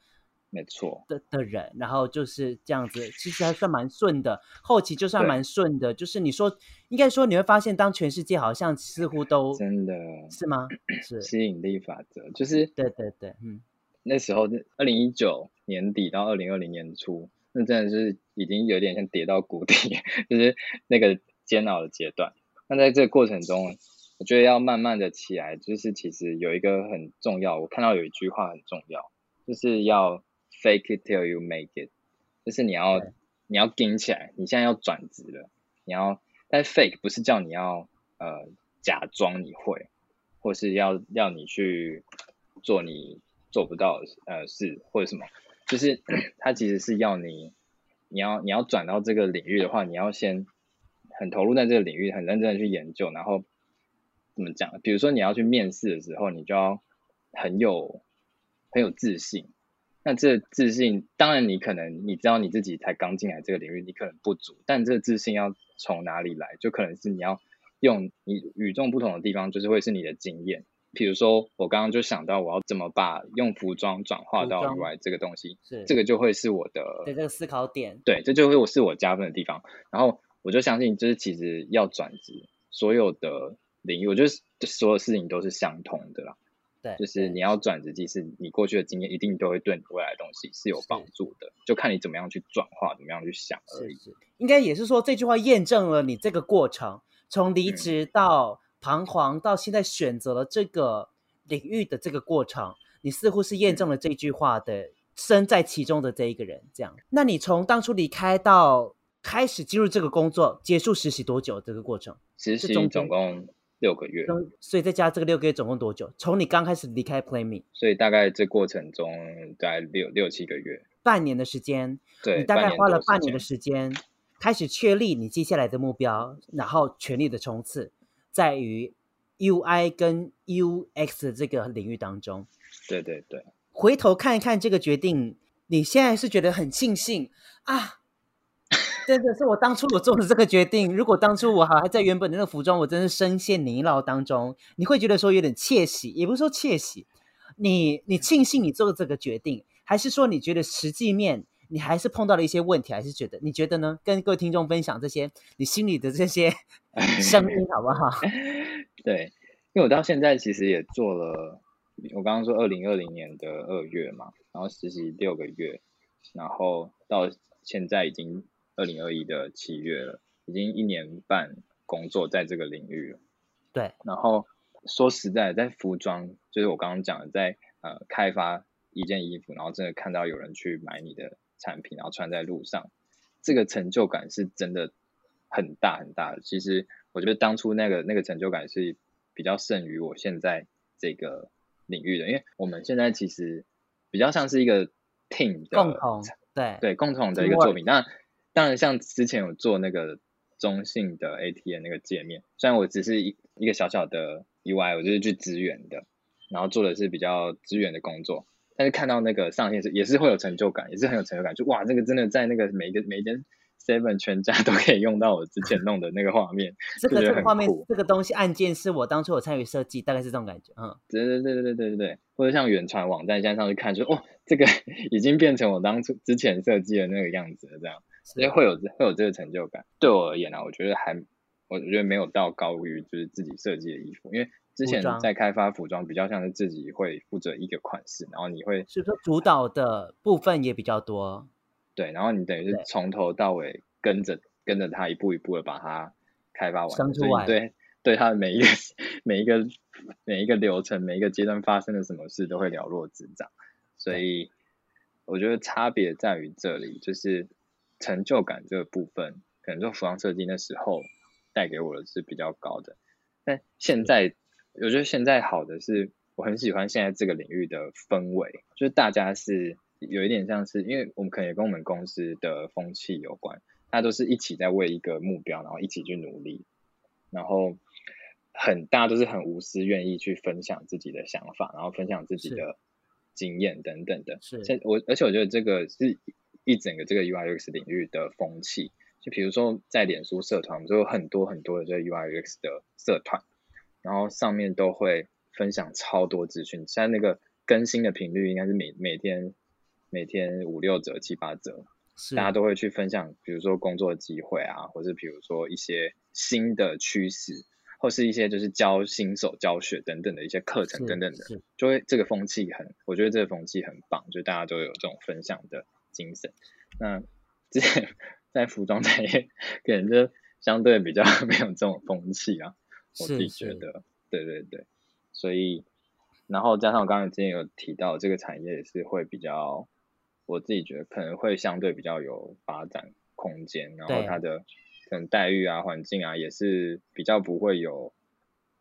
没错的的人，然后就是这样子，其实还算蛮顺的，后期就算蛮顺的，就是你说应该说你会发现，当全世界好像似乎都真的是吗？(clears throat) 是吸引力法则，就是对对对，嗯，那时候二零一九年底到二零二零年初。那真的是已经有点像跌到谷底，(laughs) 就是那个煎熬的阶段。那在这个过程中，我觉得要慢慢的起来，就是其实有一个很重要，我看到有一句话很重要，就是要 fake it till you make it，就是你要你要顶起来，你现在要转职了，你要，但 fake 不是叫你要呃假装你会，或是要要你去做你做不到的呃事或者什么。就是 (clears throat) 他其实是要你，你要你要转到这个领域的话，你要先很投入在这个领域，很认真的去研究，然后怎么讲？比如说你要去面试的时候，你就要很有很有自信。那这自信，当然你可能你知道你自己才刚进来这个领域，你可能不足，但这个自信要从哪里来？就可能是你要用你与众不同的地方，就是会是你的经验。比如说，我刚刚就想到我要怎么把用服装转化到 UI 这个东西，是这个就会是我的对这个思考点，对，这就会是我加分的地方。然后我就相信，就是其实要转职，所有的领域，我觉得所有事情都是相同的啦。对，就是你要转职，其实你过去的经验一定都会对你未来的东西是有帮助的，就看你怎么样去转化，怎么样去想而已。是是应该也是说，这句话验证了你这个过程，从离职到、嗯。彷徨到现在选择了这个领域的这个过程，你似乎是验证了这句话的身在其中的这一个人。这样，那你从当初离开到开始进入这个工作，结束实习多久？这个过程实习总共六个月，所以再加这个六个月总共多久？从你刚开始离开 playme，所以大概这过程中大概六六七个月，半年的时间。对，你大概花了半年的时间，开始确立你接下来的目标，然后全力的冲刺。在于 UI 跟 UX 的这个领域当中，对对对。回头看一看这个决定，你现在是觉得很庆幸啊？真的是我当初我做的这个决定。如果当初我还在原本的那个服装，我真是深陷泥淖当中。你会觉得说有点窃喜，也不是说窃喜。你你庆幸你做的这个决定，还是说你觉得实际面？你还是碰到了一些问题，还是觉得你觉得呢？跟各位听众分享这些你心里的这些 (laughs) 声音，好不好？(laughs) 对，因为我到现在其实也做了，我刚刚说二零二零年的二月嘛，然后实习六个月，然后到现在已经二零二一的七月了，已经一年半工作在这个领域了。对，然后说实在，在服装，就是我刚刚讲的，在呃开发一件衣服，然后真的看到有人去买你的。产品，然后穿在路上，这个成就感是真的很大很大的。其实我觉得当初那个那个成就感是比较胜于我现在这个领域的，因为我们现在其实比较像是一个 team 的共同对对共同的一个作品。那当然，像之前有做那个中性的 ATM 那个界面，虽然我只是一一个小小的 UI，我就是去支援的，然后做的是比较支援的工作，但是看到那个上线是也是会有成就感，也是很有成就感，就哇，这个真的在那个每一个每一间 Seven 全家都可以用到我之前弄的那个画面，(laughs) 这个这个画面这个东西按键是我当初有参与设计，大概是这种感觉，嗯，对对对对对对对，或者像远传网站现在上去看，就哦，这个 (laughs) 已经变成我当初之前设计的那个样子了，这样。所以会有会有这个成就感。对我而言呢、啊，我觉得还，我觉得没有到高于就是自己设计的衣服，因为之前在开发服装比较像是自己会负责一个款式，然后你会是不是主导的部分也比较多？对，然后你等于是从头到尾跟着跟着他一步一步的把它开发完，生出来。对对，他的每一个每一个每一个流程每一个阶段发生了什么事都会了若指掌，所以我觉得差别在于这里，就是。成就感这个部分，可能做服装设计那时候带给我的是比较高的。但现在，我觉得现在好的是，我很喜欢现在这个领域的氛围，就是大家是有一点像是，因为我们可能也跟我们公司的风气有关，大家都是一起在为一个目标，然后一起去努力，然后很大家都是很无私，愿意去分享自己的想法，然后分享自己的经验等等的。是，我而且我觉得这个是。一整个这个 UI UX 领域的风气，就比如说在脸书社团，我们就有很多很多的这个 UI UX 的社团，然后上面都会分享超多资讯，现在那个更新的频率应该是每每天每天五六折七八折，大家都会去分享，比如说工作机会啊，或是比如说一些新的趋势，或是一些就是教新手教学等等的一些课程等等的，就会这个风气很，我觉得这个风气很棒，就大家都有这种分享的。精神，那之前 (laughs) 在服装产业，(laughs) 可能就相对比较没有这种风气啊。我自己觉得，对对对，所以，然后加上我刚才之前有提到，这个产业也是会比较，我自己觉得可能会相对比较有发展空间，然后它的可能待遇啊、环境啊，也是比较不会有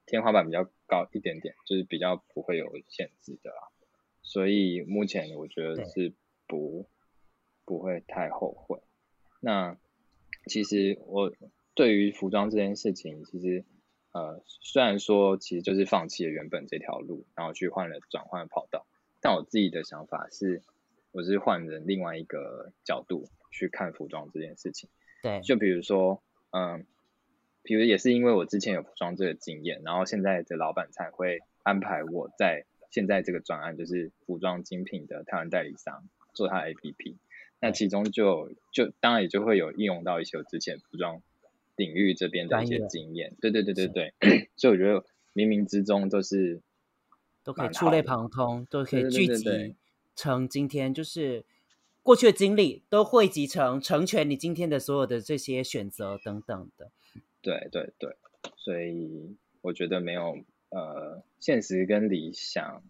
天花板比较高一点点，就是比较不会有限制的啦。所以目前我觉得是不。不会太后悔。那其实我对于服装这件事情，其实呃，虽然说其实就是放弃了原本这条路，然后去换了转换跑道，但我自己的想法是，我是换成另外一个角度去看服装这件事情。对，就比如说，嗯、呃，比如也是因为我之前有服装这个经验，然后现在的老板才会安排我在现在这个专案，就是服装精品的台湾代理商做他的 APP。那其中就就当然也就会有应用到一些我之前服装领域这边的一些经验，对对对对对，(clears throat) 所以我觉得冥冥之中都是都可以触类旁通，都可以聚集成今天就是过去的经历都汇集成成全你今天的所有的这些选择等等的，对对对，所以我觉得没有呃现实跟理想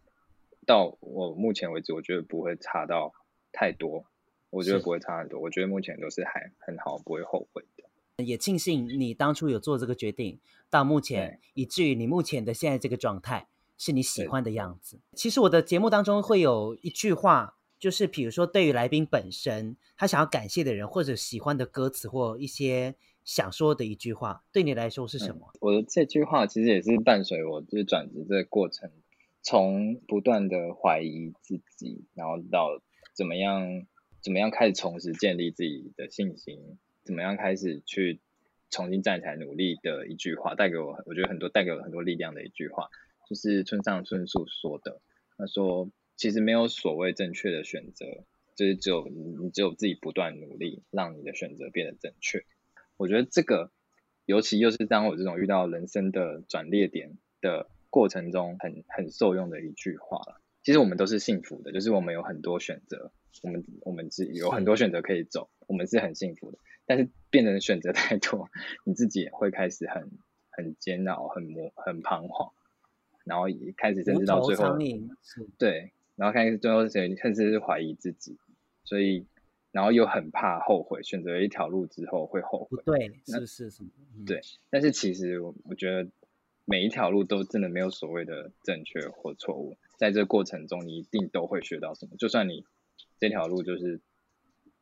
到我目前为止，我觉得不会差到太多。我觉得不会差很多，我觉得目前都是还很好，不会后悔的。也庆幸你当初有做这个决定，到目前以至于你目前的现在这个状态是你喜欢的样子。其实我的节目当中会有一句话，就是比如说对于来宾本身，他想要感谢的人或者喜欢的歌词或一些想说的一句话，对你来说是什么？嗯，我的这句话其实也是伴随我就是转职这个过程，从不断的怀疑自己，然后到怎么样。怎么样开始重拾建立自己的信心？怎么样开始去重新站起来努力的一句话，带给我，我觉得很多带给我很多力量的一句话，就是村上春树说的。他说：“其实没有所谓正确的选择，就是只有你只有自己不断努力，让你的选择变得正确。”我觉得这个，尤其又是当我这种遇到人生的转捩点的过程中很，很很受用的一句话了。其实我们都是幸福的，就是我们有很多选择。我们我们是有很多选择可以走，我们是很幸福的。但是变成选择太多，你自己也会开始很很煎熬、很磨、很彷徨，然后也开始甚至到最后，对，然后开始最后甚至是怀疑自己。所以，然后又很怕后悔，选择一条路之后会后悔，对，是不是什么？嗯、对，但是其实我我觉得每一条路都真的没有所谓的正确或错误，在这过程中你一定都会学到什么，就算你这条路就是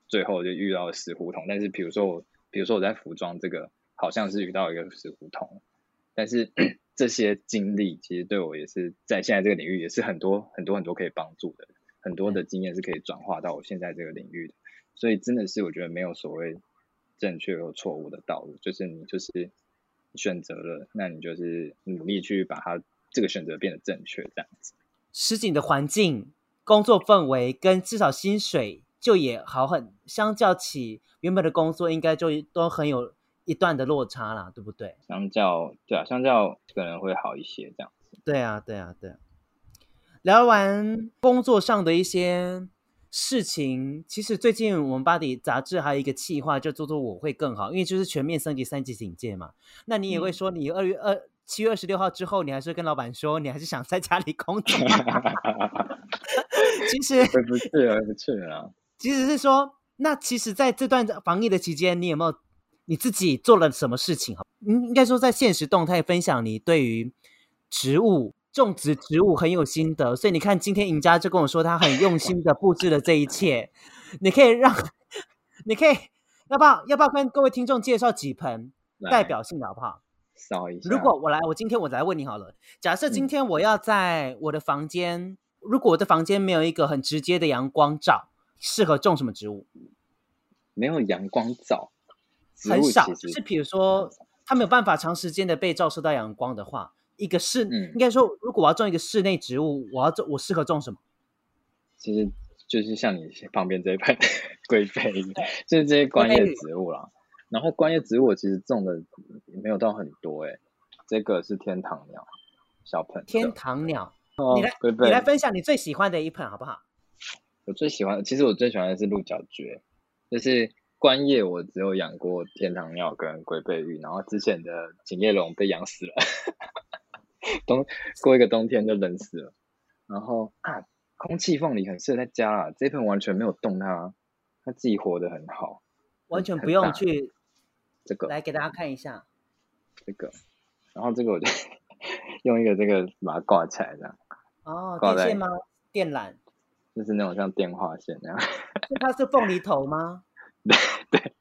最后就遇到死胡同，但是比如说我，比如说我在服装这个好像是遇到一个死胡同，但是 (clears throat) 这些经历其实对我也是在现在这个领域也是很多很多很多可以帮助的，很多的经验是可以转化到我现在这个领域的。所以真的是我觉得没有所谓正确或错误的道路，就是你就是选择了，那你就是努力去把它这个选择变得正确，这样子。实景的环境、工作氛围跟至少薪水就也好很，相较起原本的工作，应该就都很有一段的落差啦，对不对？相较对啊，相较可能会好一些这样子。对啊，对啊，对啊。聊完工作上的一些。事情其实最近我们 Body 杂志还有一个企划，就做做我会更好，因为就是全面升级三级警戒嘛。那你也会说，你二月二七月二十六号之后，你还是跟老板说，你还是想在家里工作。其实回不去了，回不去了。其实是说，那其实在这段防疫的期间，你有没有你自己做了什么事情？应应该说在现实动态分享你对于植物。种植植物很有心得，所以你看，今天赢家就跟我说，他很用心的布置了这一切。你可以让，你可以要不要要不要跟各位听众介绍几盆代表性的好不好？扫一下。如果我来，我今天我来问你好了。假设今天我要在我的房间，嗯、如果我的房间没有一个很直接的阳光照，适合种什么植物？没有阳光照，很少。是比如说，它没有办法长时间的被照射到阳光的话。一个室，嗯、应该说，如果我要种一个室内植物，我要种，我适合种什么？其实就是像你旁边这一盆龟背，就是这些观叶植物啦。然后观叶植物我其实种的也没有到很多诶、欸，这个是天堂鸟，小盆。天堂鸟，哦、你来，你来分享你最喜欢的一盆好不好？我最喜欢，其实我最喜欢的是鹿角蕨，就是观叶我只有养过天堂鸟跟龟背玉，然后之前的锦叶龙被养死了。(laughs) 冬过一个冬天就冷死了，然后啊，空气凤梨很适合在家啊，这盆完全没有动它，它自己活得很好，完全不用去这个来给大家看一下这个，然后这个我就 (laughs) 用一个这个把它挂起来这样哦，电线吗？电缆，就是那种像电话线那样，它是凤梨头吗？(laughs) 对对，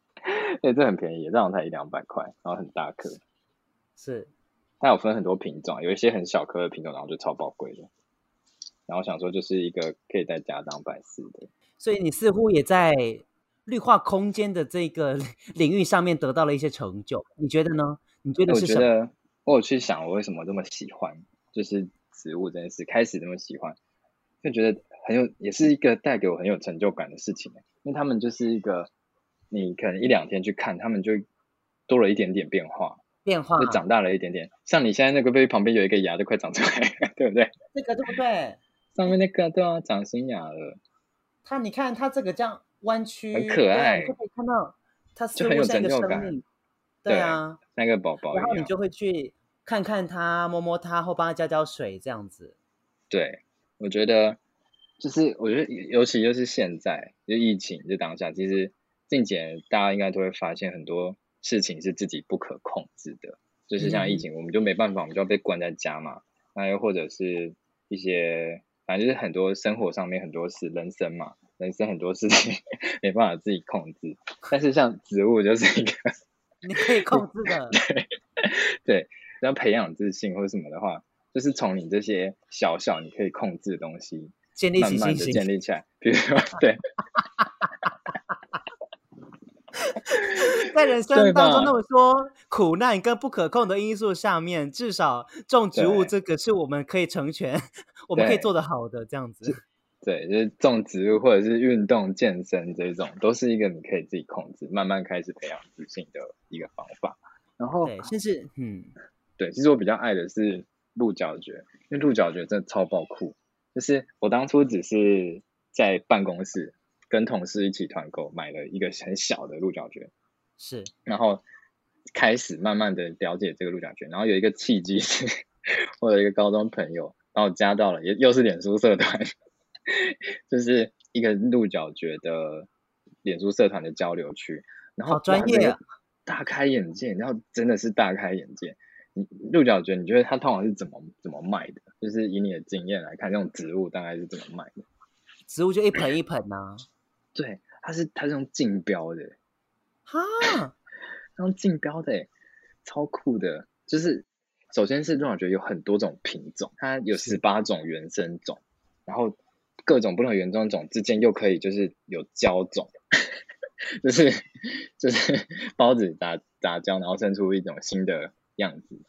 对，这很便宜，这样才一两百块，然后很大颗，是。它有分很多品种，有一些很小颗的品种，然后就超宝贵的。然后想说，就是一个可以在家当摆饰的。所以你似乎也在绿化空间的这个 (laughs) 领域上面得到了一些成就，你觉得呢？你觉得是什么？我觉得我有去想，我为什么这么喜欢，就是植物这件事，开始这么喜欢，就觉得很有，也是一个带给我很有成就感的事情。因为他们就是一个，你可能一两天去看，他们就多了一点点变化。变化就长大了一点点，像你现在那个杯旁边有一个牙，都快长出来，(laughs) 对不对？这个对不对？上面那个对啊，长新牙了。它，你看它这个这样弯曲，很可爱，你就可以看到它就很有成就感。对啊，那个宝宝。然后你就会去看看它，摸摸它，或帮它浇浇水，这样子。对，我觉得就是，我觉得尤其就是现在，就疫情就当下，其实近几年大家应该都会发现很多。事情是自己不可控制的，就是像疫情，嗯、我们就没办法，我们就要被关在家嘛。那又或者是一些，反正就是很多生活上面很多事，人生嘛，人生很多事情 (laughs) 没办法自己控制。但是像植物就是一个你可以控制的，(laughs) 对对。要培养自信或者什么的话，就是从你这些小小你可以控制的东西，建立起慢慢的建立起来。比如说，对。(laughs) 在人生当中那么多苦难跟不可控的因素下面，至少种植物这个是我们可以成全，我们可以做得好的这样子。对，就是种植物或者是运动健身这种，都是一个你可以自己控制，慢慢开始培养自信的一个方法。然后，甚至嗯，对，其实我比较爱的是鹿角蕨，因为鹿角蕨真的超爆酷。就是我当初只是在办公室。跟同事一起团购买了一个很小的鹿角蕨，是，然后开始慢慢的了解这个鹿角蕨，然后有一个契机是，我有一个高中朋友然后加到了，也又是脸书社团，(laughs) 就是一个鹿角蕨的脸书社团的交流区，然后好专业啊，大开眼界，然后真的是大开眼界。你鹿角蕨，你觉得它通常是怎么怎么卖的？就是以你的经验来看，这种植物大概是怎么卖的？植物就一盆一盆呐、啊。对，它是它是用竞标的。哈，用竞标的，超酷的。就是首先是鹿角蕨有很多种品种，它有十八种原生种，然后各种不同原生种之间又可以就是有交种，(laughs) 就是就是孢子杂杂交，然后生出一种新的。样子，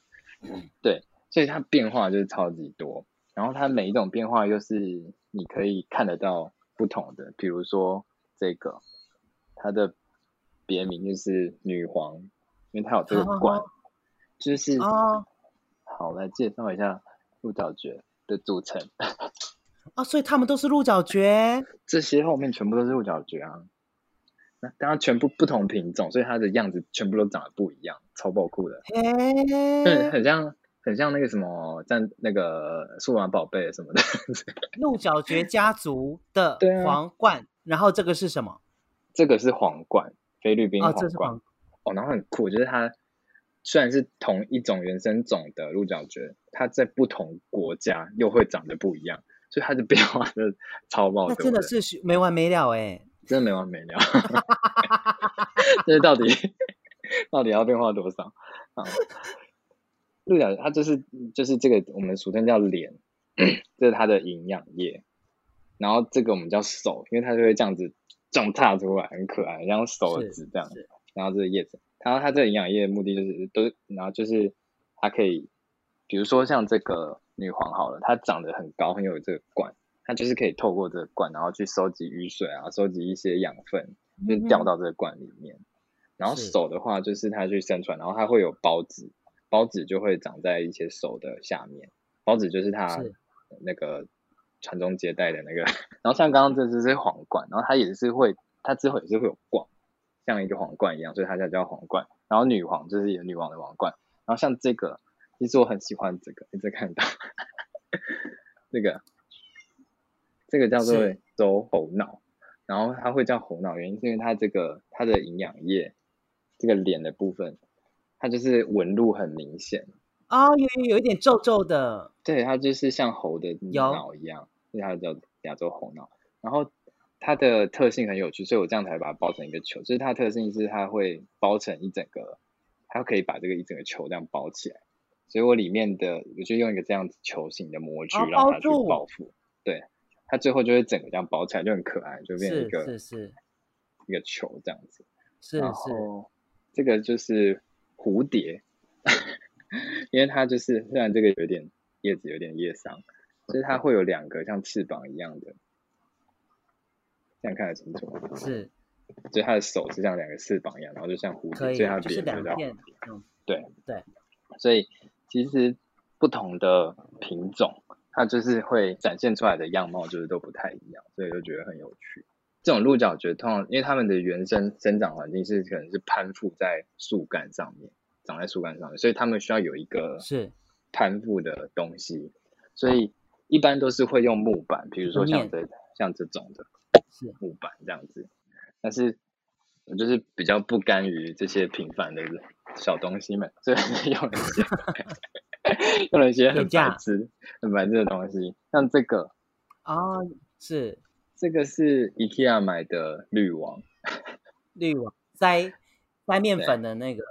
对，所以它变化就是超级多，然后它每一种变化又是你可以看得到不同的，比如说这个，它的别名就是女皇，因为它有这个冠，啊、就是哦，好，来介绍一下鹿角蕨的组成。啊，(laughs) 所以它们都是鹿角蕨，这些后面全部都是鹿角蕨啊。当然全部不同品种，所以它的样子全部都长得不一样，超爆酷的。对，很像很像那个什么，像那个数码宝贝什么的。鹿角蕨家族的 (laughs) 皇冠，啊、然后这个是什么？这个是皇冠，菲律宾皇冠。哦，皇冠。哦，然后很酷，就是它虽然是同一种原生种的鹿角蕨，它在不同国家又会长得不一样，所以它的变化是超爆的。那真的是没完没了哎。真的没完没了，(laughs) 这是到底到底要变化多少啊？鹿角它就是就是这个我们俗称叫脸，(clears throat) 这是它的营养液，然后这个我们叫手，因为它就会这样子状踏出来，很可爱，像手指这样。然后这个叶子，然后它这个营养液的目的就是都，然后就是它可以，比如说像这个女皇好了，它长得很高，很有这个冠。它就是可以透过这个罐，然后去收集雨水啊，收集一些养分，就掉到这个罐里面。嗯、然后手的话，就是它去生存，然后它会有孢子，孢子就会长在一些手的下面。孢子就是它那个传宗接代的那个。然后像刚刚这只是皇冠，然后它也是会，它之后也是会有冠，像一个皇冠一样，所以它才叫皇冠。然后女皇就是有女王的王冠。然后像这个，其实我很喜欢这个，一直看到 (laughs) 这个。这个叫做周猴脑，然后它会叫猴脑，原因是因为它这个它的营养液，这个脸的部分，它就是纹路很明显。啊、哦，有有有一点皱皱的，对，它就是像猴的脑一样，所以它叫亚洲猴脑。然后它的特性很有趣，所以我这样才把它包成一个球，就是它的特性是它会包成一整个，它可以把这个一整个球这样包起来，所以我里面的我就用一个这样子球形的模具让它去包覆，对。它最后就会整个这样包起来，就很可爱，就变成一个是是一个球这样子。是然后这个就是蝴蝶，(laughs) 因为它就是虽然这个有点叶子有点叶伤，就是它会有两个像翅膀一样的，这样看得清楚吗？是，就它的手是像两个翅膀一样，然后就像蝴蝶，所以它的脸就叫蝴蝶。嗯，对对，所以其实不同的品种。它就是会展现出来的样貌，就是都不太一样，所以就觉得很有趣。这种鹿角蕨通常，因为它们的原生生长环境是可能是攀附在树干上面，长在树干上面，所以它们需要有一个是攀附的东西，所以一般都是会用木板，比如说像这像这种的木板这样子。但是我就是比较不甘于这些平凡的小东西们，所以用一些。(laughs) (laughs) 用了一些很白痴、很白痴的东西，像这个啊，是。这个是 IKEA 买的滤网，滤网塞塞面粉的那个，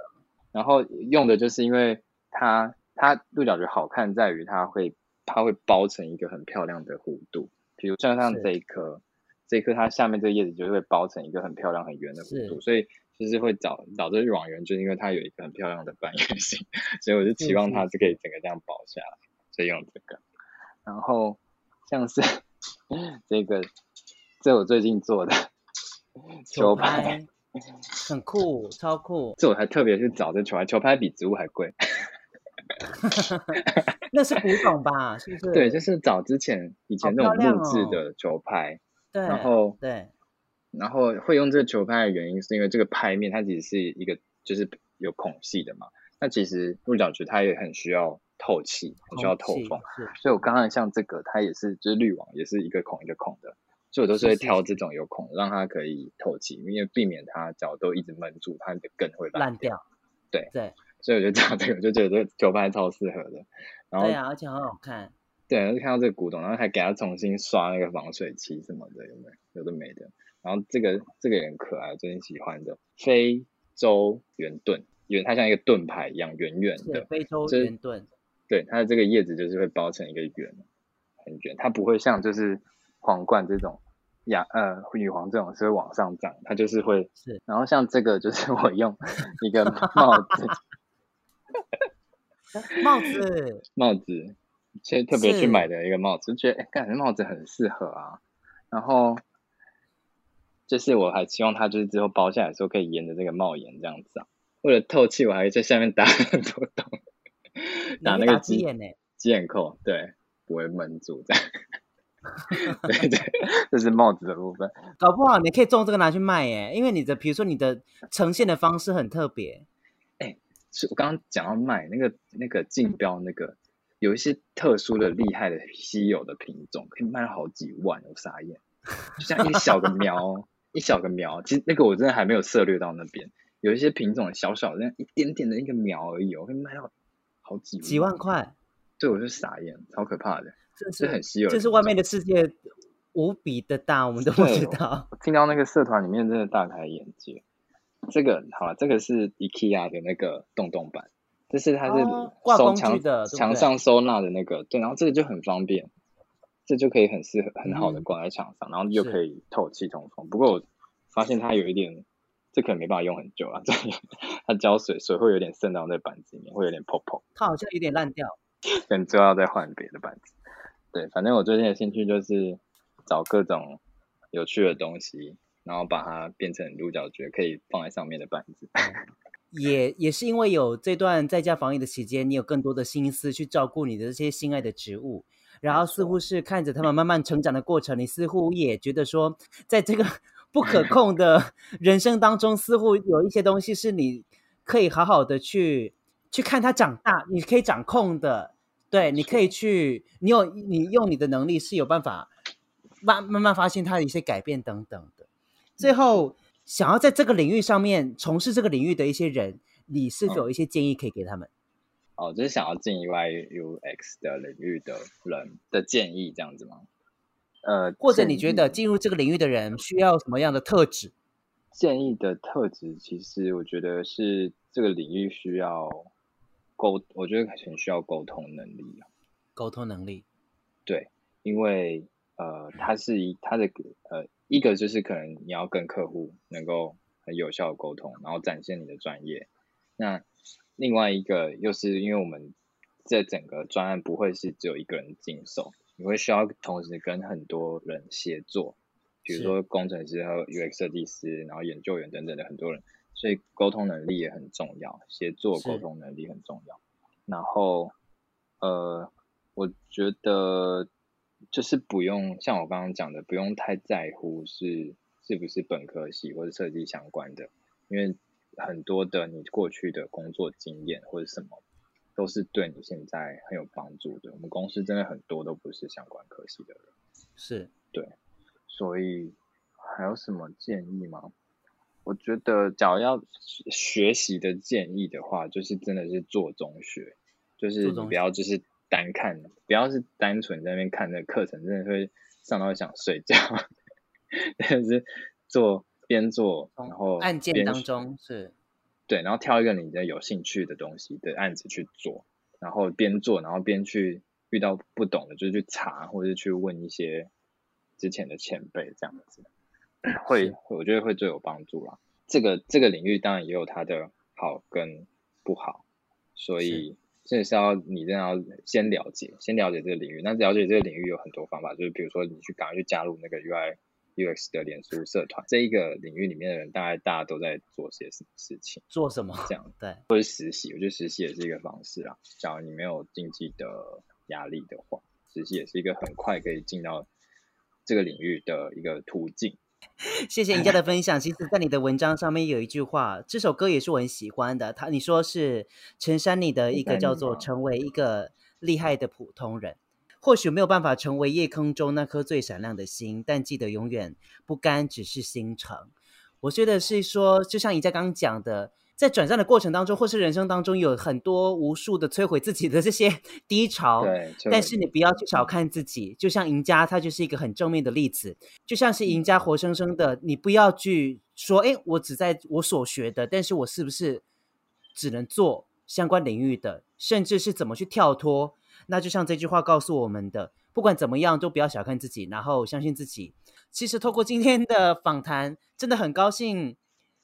然后用的就是因为它它鹿角蕨好看在于它会它会包成一个很漂亮的弧度，比如像像这一颗，这一颗它下面这个叶子就会包成一个很漂亮很圆的弧度，所以。就是会找找这个网员，就是因为它有一个很漂亮的半月形，所以我就期望它是可以整个这样保下来，所以用这个。然后像是 (laughs) 这个，这我最近做的 (laughs) 球拍，很酷，超酷。这我还特别去找这球拍，球拍比植物还贵。(laughs) 那是古董吧？是不是？对，就是找之前以前那种木质的球拍，对，然后对。然后会用这个球拍的原因，是因为这个拍面它其实是一个就是有孔隙的嘛。那其实鹿角蕨它也很需要透气，很需要透风。所以我刚刚像这个，它也是就是滤网，也是一个孔一个孔的，所以我都是会挑这种有孔，让它可以透气，因为避免它脚都一直闷住，它的根会烂掉。对对，所以我就找这个，我就觉得这个球拍超适合的。然后对啊，而且很好看。对，就看到这个古董，然后还给它重新刷那个防水漆什么的，有没有？有的没的。然后这个这个也很可爱，我最近喜欢的非洲圆盾，因为它像一个盾牌一样圆圆的。非洲圆盾。对，它的这个叶子就是会包成一个圆，很圆，它不会像就是皇冠这种，呀呃女皇这种是会往上长，它就是会。是。然后像这个就是 (laughs) 我用一个 (laughs) 帽子。(laughs) 帽子。帽子，其实特别去买的一个帽子，就觉得哎，感觉帽子很适合啊。然后。就是我还希望它就是之后包下来的时候可以沿着这个帽檐这样子啊，为了透气，我还在下面打很多洞，打那个鸡眼呢，鸡眼扣，对，不会闷住这样。(laughs) 对对，这是帽子的部分。搞不好你可以种这个拿去卖耶，因为你的比如说你的呈现的方式很特别。哎，是我刚刚讲到卖那个那个竞标那个，有一些特殊的厉害的稀有的品种，可以卖好几万，我傻眼，就像一个小的 (laughs) 苗。一小个苗，其实那个我真的还没有涉略到那边，有一些品种小小的，那一点点的一个苗而已，我可以卖到好几万几万块，对，我就傻眼，超可怕的，这是很稀有的，这是外面的世界无比的大，我们都不知道。听到那个社团里面真的大开眼界。这个好了，这个是 IKEA 的那个洞洞板，这是它是挂工具的，墙上收纳的那个，对，然后这个就很方便。这就可以很适合很好的挂在墙上，嗯，然后又可以透气通风。不过我发现它有一点，这可能没办法用很久啊。(laughs) 这它浇水，水会有点渗到那板子里面，会有点泡泡。它好像有点烂掉，可能就要再换别的板子。对，反正我最近的兴趣就是找各种有趣的东西，然后把它变成鹿角蕨，可以放在上面的板子。(laughs) 也也是因为有这段在家防疫的期间，你有更多的心思去照顾你的这些心爱的植物。然后似乎是看着他们慢慢成长的过程，你似乎也觉得说，在这个 (laughs) 不可控的 (laughs) 人生当中，似乎有一些东西是你可以好好的去去看他长大，你可以掌控的，对，你可以去，你有你用你的能力是有办法慢慢慢发现他的一些改变等等的。最后，想要在这个领域上面从事这个领域的一些人，你是否有一些建议可以给他们？哦，就是想要进 UI UX 的领域的人的建议这样子吗？呃，或者你觉得进入这个领域的人需要什么样的特质？建议的特质，其实我觉得是这个领域需要沟，我觉得很需要沟通能力。沟通能力，对，因为呃，它是一它的呃，一个就是可能你要跟客户能够很有效的沟通，然后展现你的专业。那另外一个又是因为我们这整个专案不会是只有一个人经手，你会需要同时跟很多人协作，比如说工程师和 UX 设计师，然后研究员等等的很多人，所以沟通能力也很重要，协作沟通能力很重要。然后呃，我觉得就是不用像我刚刚讲的，不用太在乎是是不是本科系或者设计相关的，因为。很多的你过去的工作经验或者什么，都是对你现在很有帮助的。我们公司真的很多都不是相关科系的人，是对，所以还有什么建议吗？我觉得，假如要学习的建议的话，就是真的是做中学，就是你不要就是单看，不要是单纯在那边看那个课程，真的会上到想睡觉，(laughs) 但是做。边做，然后案件当中是，对，然后挑一个你的有兴趣的东西的案子去做，然后边做，然后边去遇到不懂的，就去查或者是去问一些之前的前辈，这样子 (coughs) 会，会我觉得会最有帮助啦。这个这个领域当然也有它的好跟不好，所以这是要你真的要先了解，先了解这个领域。那了解这个领域有很多方法，就是比如说你去赶快去加入那个 UI。UX 的脸书社团，这一个领域里面的人，大概大家都在做些什么事情？做什么？这样对，或者实习，我觉得实习也是一个方式啊。假如你没有经济的压力的话，实习也是一个很快可以进到这个领域的一个途径。(laughs) 谢谢人家的分享。其实，在你的文章上面有一句话，这首歌也是我很喜欢的。他你说是陈珊妮的一个叫做《成为一个厉害的普通人》。或许没有办法成为夜空中那颗最闪亮的星，但记得永远不甘只是星辰。我觉得是说，就像宜家刚刚讲的。在转战的过程当中，或是人生当中，有很多无数的摧毁自己的这些 (laughs) 低潮。对，但是你不要去小看自己，就像赢家，他就是一个很正面的例子。就像是赢家活生生的，你不要去说，哎，我只在我所学的，但是我是不是只能做相关领域的，甚至是怎么去跳脱？那就像这句话告诉我们的，不管怎么样，都不要小看自己，然后相信自己。其实透过今天的访谈，真的很高兴，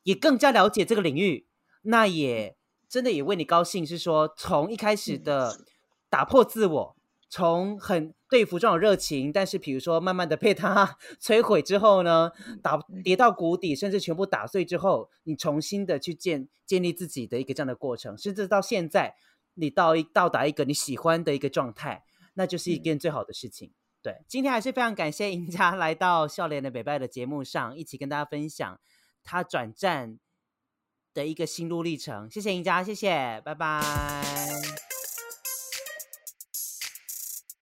也更加了解这个领域。那也真的也为你高兴，是说从一开始的打破自我，从很对服装有热情，但是比如说慢慢的被它 (laughs) 摧毁之后呢，打跌到谷底，甚至全部打碎之后，你重新的去建建立自己的一个这样的过程，甚至到现在你到一到达一个你喜欢的一个状态，那就是一件最好的事情。对，今天还是非常感谢赢家 (laughs) 来到笑脸的北拜的节目上，一起跟大家分享他转战的一个心路历程，谢谢赢家，谢谢，拜拜。